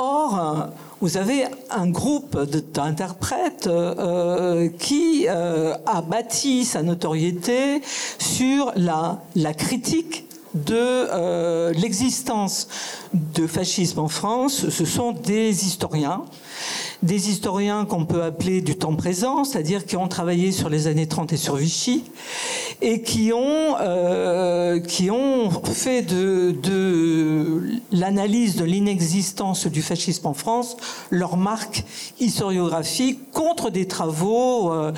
Euh, Or, vous avez un groupe d'interprètes euh, qui euh, a bâti sa notoriété sur la, critique de euh, l'existence de fascisme en France. Ce sont des historiens des historiens qu'on peut appeler du temps présent, c'est-à-dire qui ont travaillé sur les années 30 et sur Vichy, et qui ont, euh, qui ont fait de, de l'analyse de l'inexistence du fascisme en France leur marque historiographique contre des travaux euh,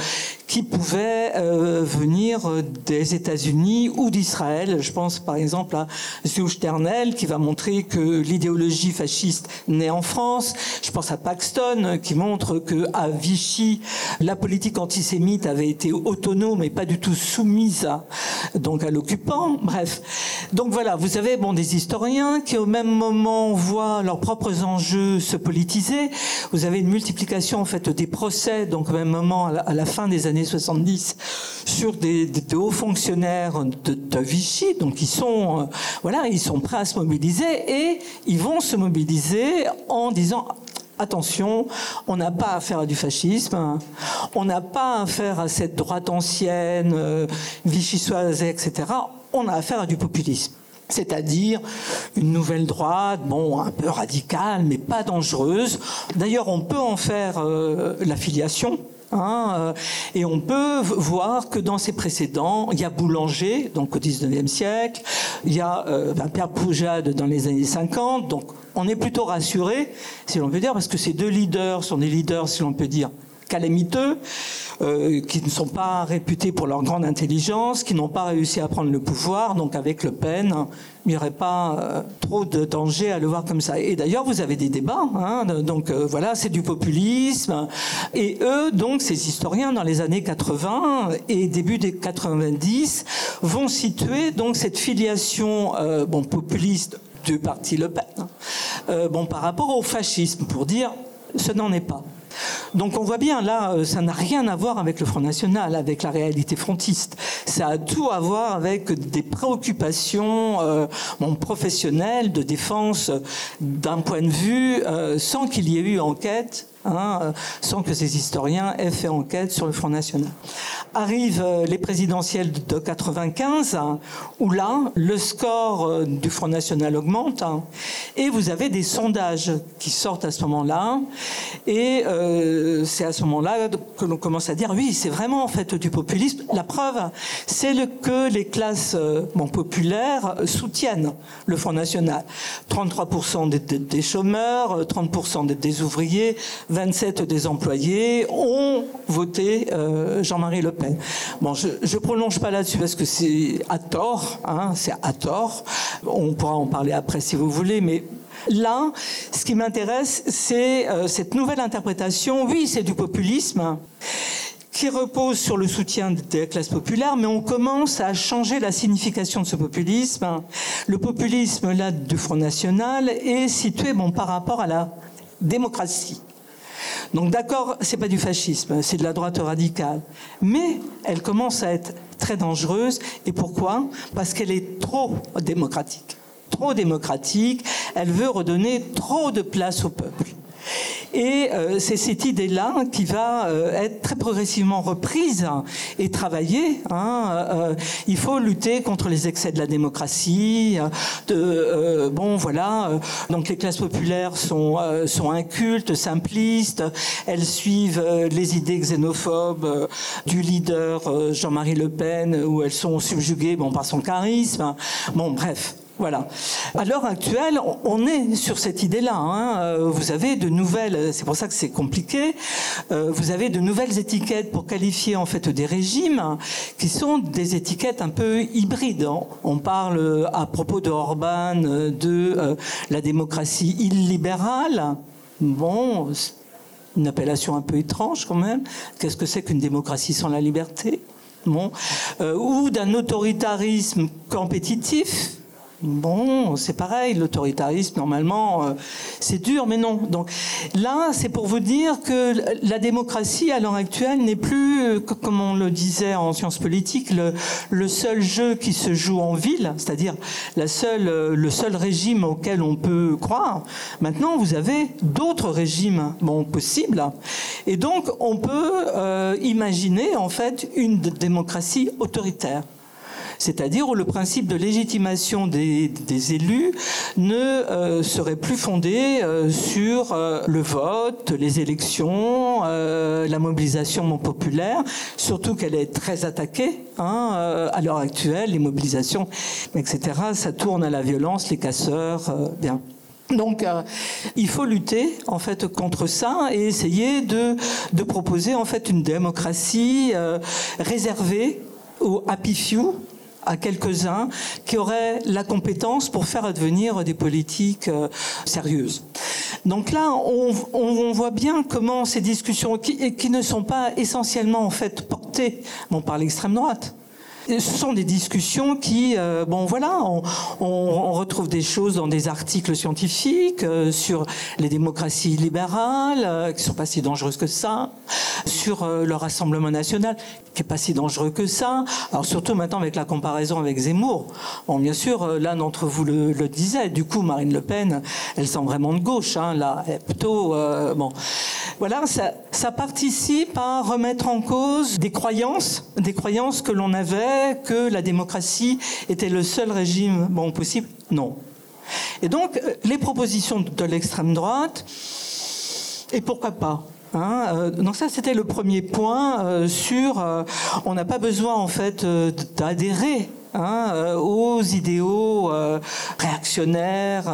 qui pouvaient euh, venir des États-Unis ou d'Israël. Je pense par exemple à Zouch Ternel qui va montrer que l'idéologie fasciste naît en France. Je pense à Paxton qui montre que à Vichy, la politique antisémite avait été autonome et pas du tout soumise à, donc à l'occupant. Bref. Donc voilà, vous avez bon, des historiens qui au même moment voient leurs propres enjeux se politiser. Vous avez une multiplication en fait des procès, donc au même moment à la, fin des années 70, sur des, hauts fonctionnaires de, Vichy. Donc ils sont, euh, voilà, ils sont prêts à se mobiliser et ils vont se mobiliser en disant attention, on n'a pas affaire à du fascisme, on n'a pas affaire à cette droite ancienne, euh, vichysoise, etc. On a affaire à du populisme c'est-à-dire une nouvelle droite, bon, un peu radicale, mais pas dangereuse. D'ailleurs, on peut en faire euh, l'affiliation Hein, euh, et on peut voir que dans ces précédents, il y a Boulanger, donc au 19e siècle, il y a euh, ben, Pierre Poujade dans les années 50, donc on est plutôt rassuré, si l'on peut dire, parce que ces deux leaders sont des leaders, si l'on peut dire, calamiteux, euh, qui ne sont pas réputés pour leur grande intelligence, qui n'ont pas réussi à prendre le pouvoir. Donc avec Le Pen, il n'y aurait pas euh, trop de danger à le voir comme ça. Et d'ailleurs, vous avez des débats. Hein, donc euh, voilà, c'est du populisme. Et eux, donc ces historiens, dans les années 80 et début des 90, vont situer donc cette filiation bon populiste du parti Le Pen, bon par rapport au fascisme, pour dire ce n'en est pas. Donc on voit bien là, euh, ça n'a rien à voir avec le Front National, avec la réalité frontiste. Ça a tout à voir avec des préoccupations euh, professionnelles de défense d'un point de vue euh, sans qu'il y ait eu enquête Hein, euh, sans que ces historiens aient fait enquête sur le Front National. Arrivent euh, les présidentielles de 95, hein, où là, le score euh, du Front National augmente, hein, et vous avez des sondages qui sortent à ce moment-là, et c'est à ce moment-là que l'on commence à dire, oui, c'est vraiment en fait du populisme. La preuve, c'est que les classes populaires soutiennent le Front National. 33% des, chômeurs, 30% des ouvriers, 27 des employés ont voté euh, Jean-Marie Le Pen. Bon, je ne prolonge pas là-dessus parce que c'est à tort, hein, c'est à tort. On pourra en parler après si vous voulez, mais Là, ce qui m'intéresse, c'est euh, cette nouvelle interprétation. Oui, c'est du populisme qui repose sur le soutien des classes populaires, mais on commence à changer la signification de ce populisme. Le populisme là du Front National est situé bon par rapport à la démocratie. Donc d'accord, c'est pas du fascisme, c'est de la droite radicale, mais elle commence à être très dangereuse. Et pourquoi? Parce qu'elle est trop démocratique, trop démocratique. Elle veut redonner trop de place au peuple. Et euh, c'est cette idée-là qui va euh, être très progressivement reprise et travaillée. Hein. Euh, il faut lutter contre les excès de la démocratie. De, bon, voilà. donc les classes populaires sont, incultes, simplistes. Elles suivent les idées xénophobes du leader Jean-Marie Le Pen, où elles sont subjuguées bon, par son charisme. Bon, bref. Voilà. À l'heure actuelle, on est sur cette idée-là. Hein. Euh, vous avez de nouvelles, c'est pour ça que c'est compliqué. Euh, vous avez de nouvelles étiquettes pour qualifier en fait des régimes qui sont des étiquettes un peu hybrides. Hein. On parle à propos de Orban de euh, la démocratie illibérale. Bon, une appellation un peu étrange quand même. Qu'est-ce que c'est qu'une démocratie sans la liberté? Bon, ou d'un autoritarisme compétitif Bon, c'est pareil, l'autoritarisme, normalement, euh, c'est dur, mais non. Donc là, c'est pour vous dire que la démocratie, à l'heure actuelle, n'est plus, euh, comme on le disait en sciences politiques, le, seul jeu qui se joue en ville, c'est-à-dire euh, le seul régime auquel on peut croire. Maintenant, vous avez d'autres régimes bon, possibles. Et donc, on peut imaginer, en fait, une démocratie autoritaire c'est-à-dire où le principe de légitimation des, élus ne euh, serait plus fondé euh, sur euh, le vote, les élections, la mobilisation populaire, surtout qu'elle est très attaquée hein, à l'heure actuelle, les mobilisations, etc. Ça tourne à la violence, les casseurs, bien. Donc, il faut lutter en fait contre ça et essayer de, de proposer en fait une démocratie réservée aux happy few, à quelques-uns qui auraient la compétence pour faire advenir des politiques euh, sérieuses. Donc là, on, voit bien comment ces discussions, qui, ne sont pas essentiellement en fait portées bon, par l'extrême droite, ce sont des discussions qui, euh, bon voilà, on, retrouve des choses dans des articles scientifiques euh, sur les démocraties libérales, euh, qui sont pas si dangereuses que ça, sur le Rassemblement national, qui est pas si dangereux que ça. Alors surtout maintenant avec la comparaison avec Zemmour. Bon, bien sûr, l'un d'entre vous le, disait. Du coup, Marine Le Pen, elle sent vraiment de gauche, hein, là, plutôt bon. Voilà, ça, ça participe à remettre en cause des croyances, des croyances que l'on avait que la démocratie était le seul régime bon possible Non. Et donc, euh, les propositions de l'extrême droite, et pourquoi pas Hein, euh, donc ça, c'était le premier point euh, sur. On n'a pas besoin en fait d'adhérer Hein, aux idéaux réactionnaires,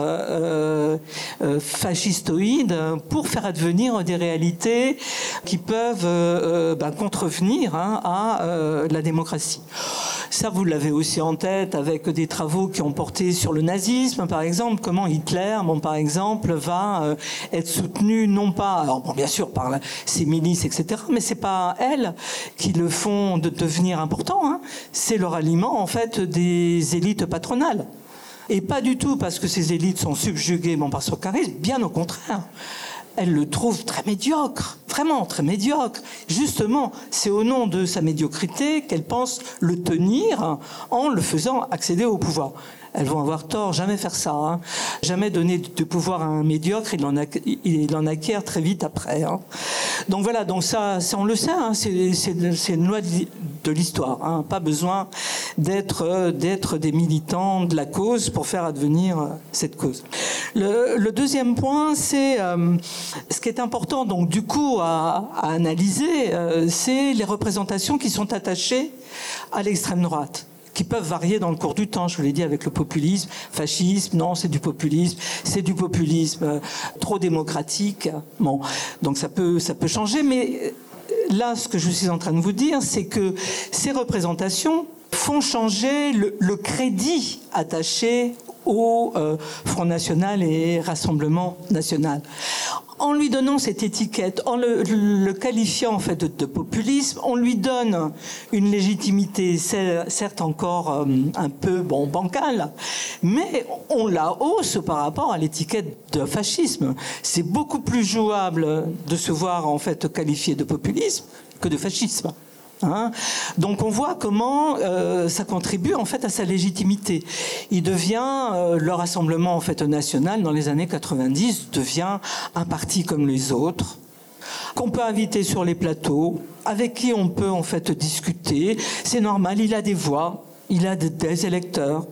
fascistoïdes, pour faire advenir des réalités qui peuvent ben, contrevenir hein, à la démocratie. Ça, vous l'avez aussi en tête avec des travaux qui ont porté sur le nazisme, par exemple. Comment Hitler, bon, par exemple, va euh, être soutenu non pas, alors bon, bien sûr par ses milices, etc., mais c'est pas elles qui le font de devenir important. Hein. C'est le ralliement en fait des élites patronales. Et pas du tout parce que ces élites sont subjuguées par son charisme, bien au contraire elle le trouve très médiocre, vraiment très médiocre. Justement, c'est au nom de sa médiocrité qu'elle pense le tenir en le faisant accéder au pouvoir elles vont avoir tort, jamais faire ça. Hein. Jamais donner de pouvoir à un médiocre, il en, acquiert très vite après. Hein. Donc voilà, donc ça, on le sait, hein, c'est une loi de l'histoire. Pas besoin d'être des militants de la cause pour faire advenir cette cause. Le, deuxième point, c'est euh, ce qui est important, donc du coup à, à analyser, euh, c'est les représentations qui sont attachées à l'extrême droite qui peuvent varier dans le cours du temps. Je vous l'ai dit avec le populisme, fascisme, non, c'est du populisme, c'est du populisme euh, trop démocratique. Bon, donc ça peut, ça peut changer, mais euh, là, ce que je suis en train de vous dire, c'est que ces représentations font changer le, crédit attaché au euh, Front National et Rassemblement National en lui donnant cette étiquette, en le, qualifiant en fait de, populisme, on lui donne une légitimité, certes encore euh, un peu bancale, mais on la hausse par rapport à l'étiquette de fascisme. C'est beaucoup plus jouable de se voir en fait qualifié de populisme que de fascisme. Hein. Donc on voit comment euh, ça contribue en fait à sa légitimité. Il devient euh, le rassemblement en fait national dans les années 90 devient un parti comme les autres qu'on peut inviter sur les plateaux, avec qui on peut en fait discuter. C'est normal, il a des voix, il a des électeurs.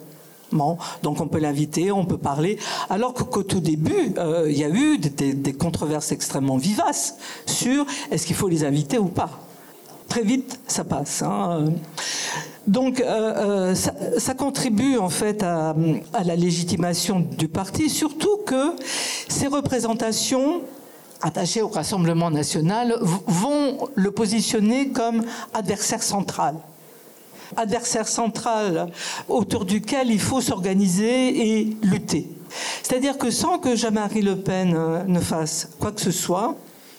Donc on peut l'inviter, on peut parler. Alors qu'au tout début, euh, il y a eu des controverses extrêmement vivaces sur est-ce qu'il faut les inviter ou pas très vite, ça passe. Hein. Donc, euh, euh, ça, contribue en fait à, la légitimation du parti, surtout que ces représentations attachées au Rassemblement national vont le positionner comme adversaire central. Adversaire central autour duquel il faut s'organiser et lutter. C'est-à-dire que sans que Jean-Marie Le Pen euh, ne fasse quoi que ce soit,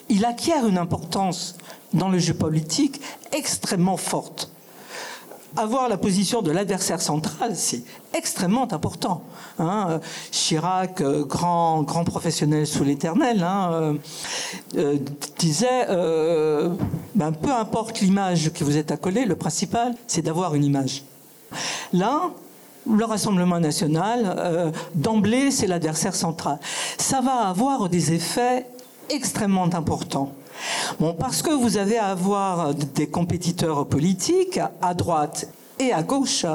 il acquiert une importance dans le jeu politique extrêmement forte. Avoir la position de l'adversaire central, c'est extrêmement important. Hein. Chirac, euh, grand, grand professionnel sous l'éternel, hein, euh, euh, disait ben, peu importe l'image qui vous est accolée, le principal, c'est d'avoir une image. Là, le Rassemblement national, d'emblée, c'est l'adversaire central. Ça va avoir des effets extrêmement importants. Bon, parce que vous avez à avoir des compétiteurs politiques à droite et à gauche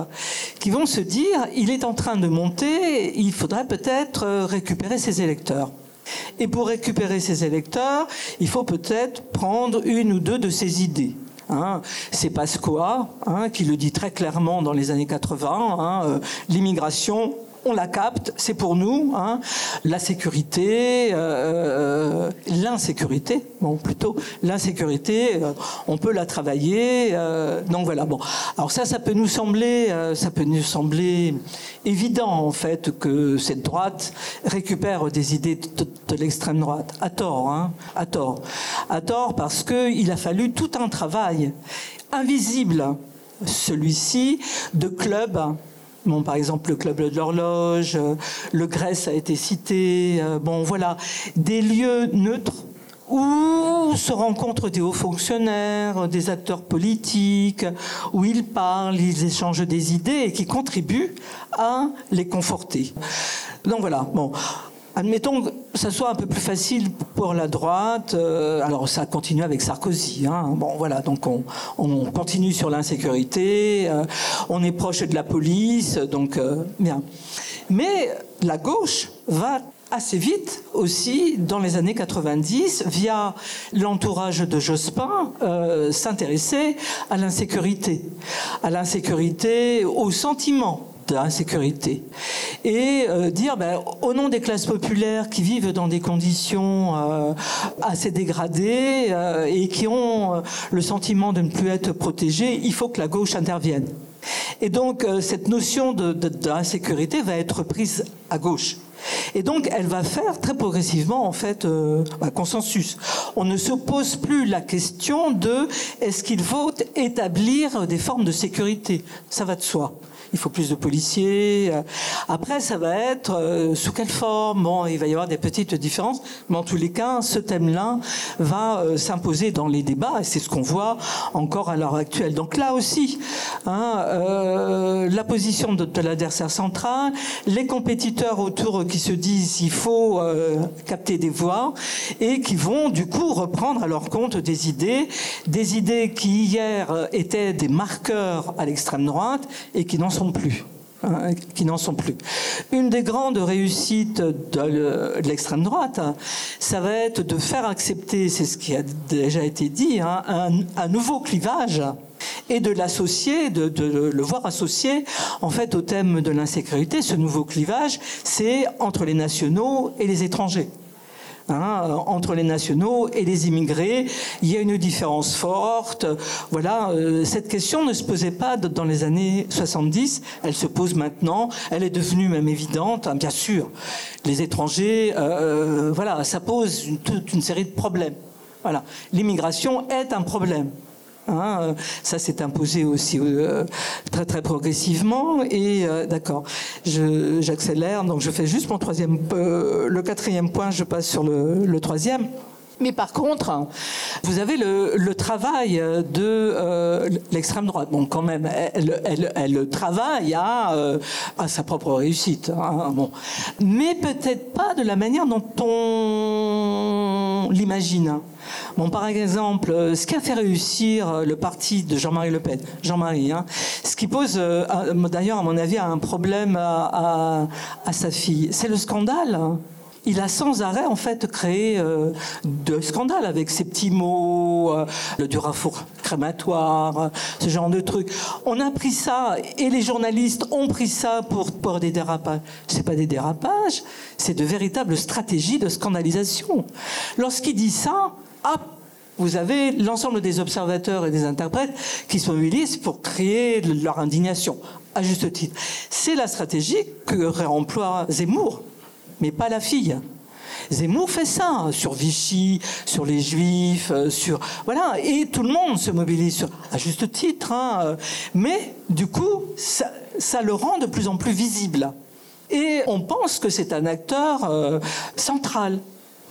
qui vont se dire il est en train de monter, il faudrait peut-être récupérer ses électeurs. Et pour récupérer ses électeurs, il faut peut-être prendre une ou deux de ses idées. Hein. c'est Pasqua hein, qui le dit très clairement dans les années 80. Hein, euh, l'immigration, on la capte, c'est pour nous. Hein. La sécurité, euh, euh, l'insécurité, bon plutôt l'insécurité, euh, on peut la travailler. donc voilà. Bon, alors ça, ça peut nous sembler, ça peut nous sembler évident en fait que cette droite récupère des idées de, l'extrême droite, à tort, hein, à tort, à tort parce que il a fallu tout un travail invisible, celui-ci, de clubs Bon, par exemple, le club de l'horloge, euh, le Grèce a été cité. Euh, bon, voilà, des lieux neutres où se rencontrent des hauts fonctionnaires, des acteurs politiques, où ils parlent, ils échangent des idées et qui contribuent à les conforter. Donc voilà, bon. Admettons que ça soit un peu plus facile pour la droite. Euh, alors ça continue avec Sarkozy. Hein. Bon voilà, donc on, continue sur l'insécurité. Euh, on est proche de la police, donc euh, bien. Mais la gauche va assez vite aussi, dans les années 90, via l'entourage de Jospin, s'intéresser à l'insécurité, à l'insécurité, au sentiment d'insécurité. Et euh, dire, ben, au nom des classes populaires qui vivent dans des conditions euh, assez dégradées euh, et qui ont le sentiment de ne plus être protégées, il faut que la gauche intervienne. Et donc, cette notion d'insécurité de, va être prise à gauche. Et donc, elle va faire très progressivement, en fait, un consensus. On ne se pose plus la question de est-ce qu'il faut établir des formes de sécurité. Ça va de soi il faut plus de policiers. Euh, après, ça va être euh, sous quelle forme? Bon, il va y avoir des petites différences, mais en tous les cas, ce thème-là va euh, s'imposer dans les débats, et c'est ce qu'on voit encore à l'heure actuelle. Donc là aussi, hein, la position de, l'adversaire central, les compétiteurs autour qui se disent il faut capter des voix, et qui vont du coup reprendre à leur compte des idées, des idées qui hier étaient des marqueurs à l'extrême droite et qui n'en sont plus hein, qui n'en sont plus. Une des grandes réussites de l'extrême droite, ça va être de faire accepter, c'est ce qui a déjà été dit, hein, un, nouveau clivage et de l'associer, de, de, le voir associé en fait au thème de l'insécurité. Ce nouveau clivage, c'est entre les nationaux et les étrangers. Hein, euh, entre les nationaux et les immigrés. Il y a une différence forte. Voilà, euh, cette question ne se posait pas dans les années 70. Elle se pose maintenant. Elle est devenue même évidente. Hein, bien sûr, les étrangers, euh, voilà, ça pose toute une série de problèmes. Voilà, l'immigration est un problème. Hein, euh, ça s'est imposé aussi euh, très très progressivement et euh, d'accord. J'accélère, donc je fais juste mon troisième, le quatrième point, je passe sur le, troisième. Mais par contre, vous avez le, travail de l'extrême droite. Bon, quand même, elle, travaille à, à, sa propre réussite. Hein, bon. Mais peut-être pas de la manière dont on l'imagine. Bon, par exemple, euh, ce qui a fait réussir euh, le parti de Jean-Marie Le Pen, Jean-Marie, hein, ce qui pose euh, d'ailleurs, à mon avis, un problème à, sa fille, c'est le scandale. Il a sans arrêt en fait créé de scandales avec ces petits mots, le durafour crématoire, ce genre de trucs. On a pris ça et les journalistes ont pris ça pour, pour des dérapages. C'est pas des dérapages, c'est de véritables stratégies de scandalisation. Lorsqu'il dit ça, hop, vous avez l'ensemble des observateurs et des interprètes qui se mobilisent pour créer leur indignation, à juste titre. C'est la stratégie que réemploie Zemmour, mais pas la fille. Zemmour fait ça sur Vichy, sur les Juifs, euh, sur voilà, et tout le monde se mobilise à juste titre. Hein, euh, mais du coup, ça, le rend de plus en plus visible. Et on pense que c'est un acteur euh, central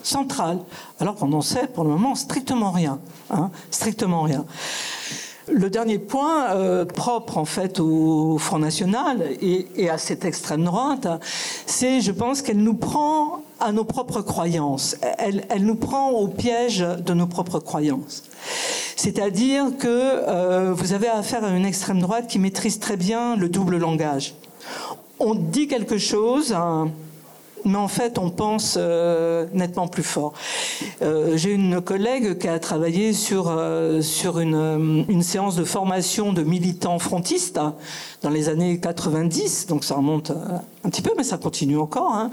centrale, alors qu'on n'en sait pour le moment strictement rien. Hein, strictement rien. Le dernier point, euh, propre en fait au Front National et, à cette extrême droite, c'est, je pense, qu'elle nous prend à nos propres croyances. Elle, nous prend au piège de nos propres croyances. C'est-à-dire que euh, vous avez affaire à une extrême droite qui maîtrise très bien le double langage. On dit quelque chose mais en fait, on pense euh, nettement plus fort. Euh, j'ai une collègue qui a travaillé sur, euh, sur une, une, séance de formation de militants frontistes dans les années 90, donc ça remonte un petit peu, mais ça continue encore, hein,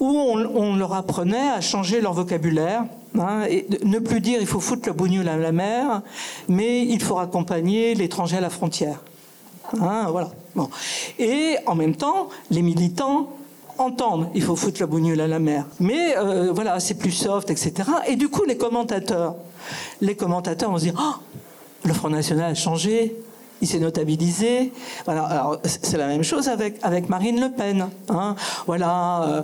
où on, leur apprenait à changer leur vocabulaire. Hein, et ne plus dire il faut foutre le bougnoul à la mer, mais il faut accompagner l'étranger à la frontière. Hein, voilà. Bon. Et en même temps, les militants entendre, il faut foutre la bougnoule à la mer. Mais euh, voilà, c'est plus soft, etc. Et du coup, les commentateurs, les commentateurs vont se dire, oh, le Front National a changé, il s'est notabilisé. Voilà, alors c'est la même chose avec avec Marine Le Pen. Hein. Voilà. Euh,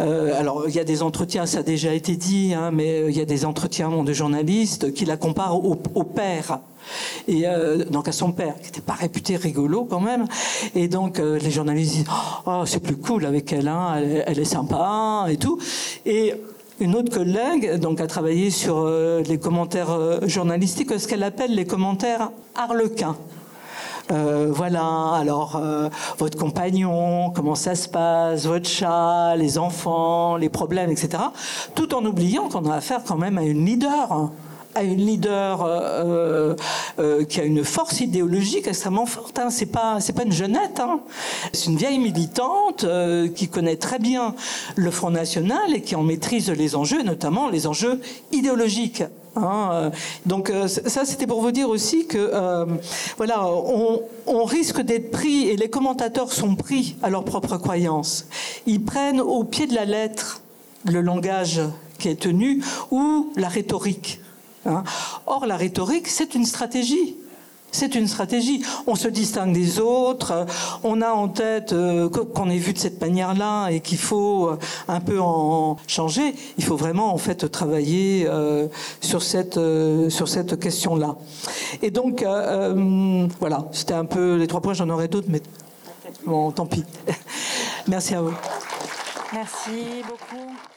euh, alors il y a des entretiens, ça a déjà été dit, hein, mais il y a des entretiens de journalistes qui la comparent au, au père et euh, donc à son père, qui n'était pas réputé rigolo quand même. Et donc euh, les journalistes disent Oh, c'est plus cool avec elle, hein, elle, est sympa et tout. Et une autre collègue donc, a travaillé sur euh, les commentaires journalistiques, ce qu'elle appelle les commentaires harlequins. Voilà, alors votre compagnon, comment ça se passe, votre chat, les enfants, les problèmes, etc. Tout en oubliant qu'on a affaire quand même à une leader à une leader euh, euh, qui a une force idéologique extrêmement forte. Hein. C'est pas c'est pas une jeunette. Hein. C'est une vieille militante euh, qui connaît très bien le Front National et qui en maîtrise les enjeux, notamment les enjeux idéologiques. Hein. Donc ça, c'était pour vous dire aussi que voilà, on, on risque d'être pris et les commentateurs sont pris à leur propre croyance. Ils prennent au pied de la lettre le langage qui est tenu ou la rhétorique. Hein. Or, la rhétorique, c'est une stratégie. C'est une stratégie. On se distingue des autres. On a en tête euh, qu'on est vu de cette manière-là et qu'il faut euh, un peu en changer. Il faut vraiment en fait travailler euh, sur cette sur cette question-là. Et donc voilà, c'était un peu les trois points. J'en aurais d'autres, mais bon, tant pis. Merci à vous. Merci beaucoup.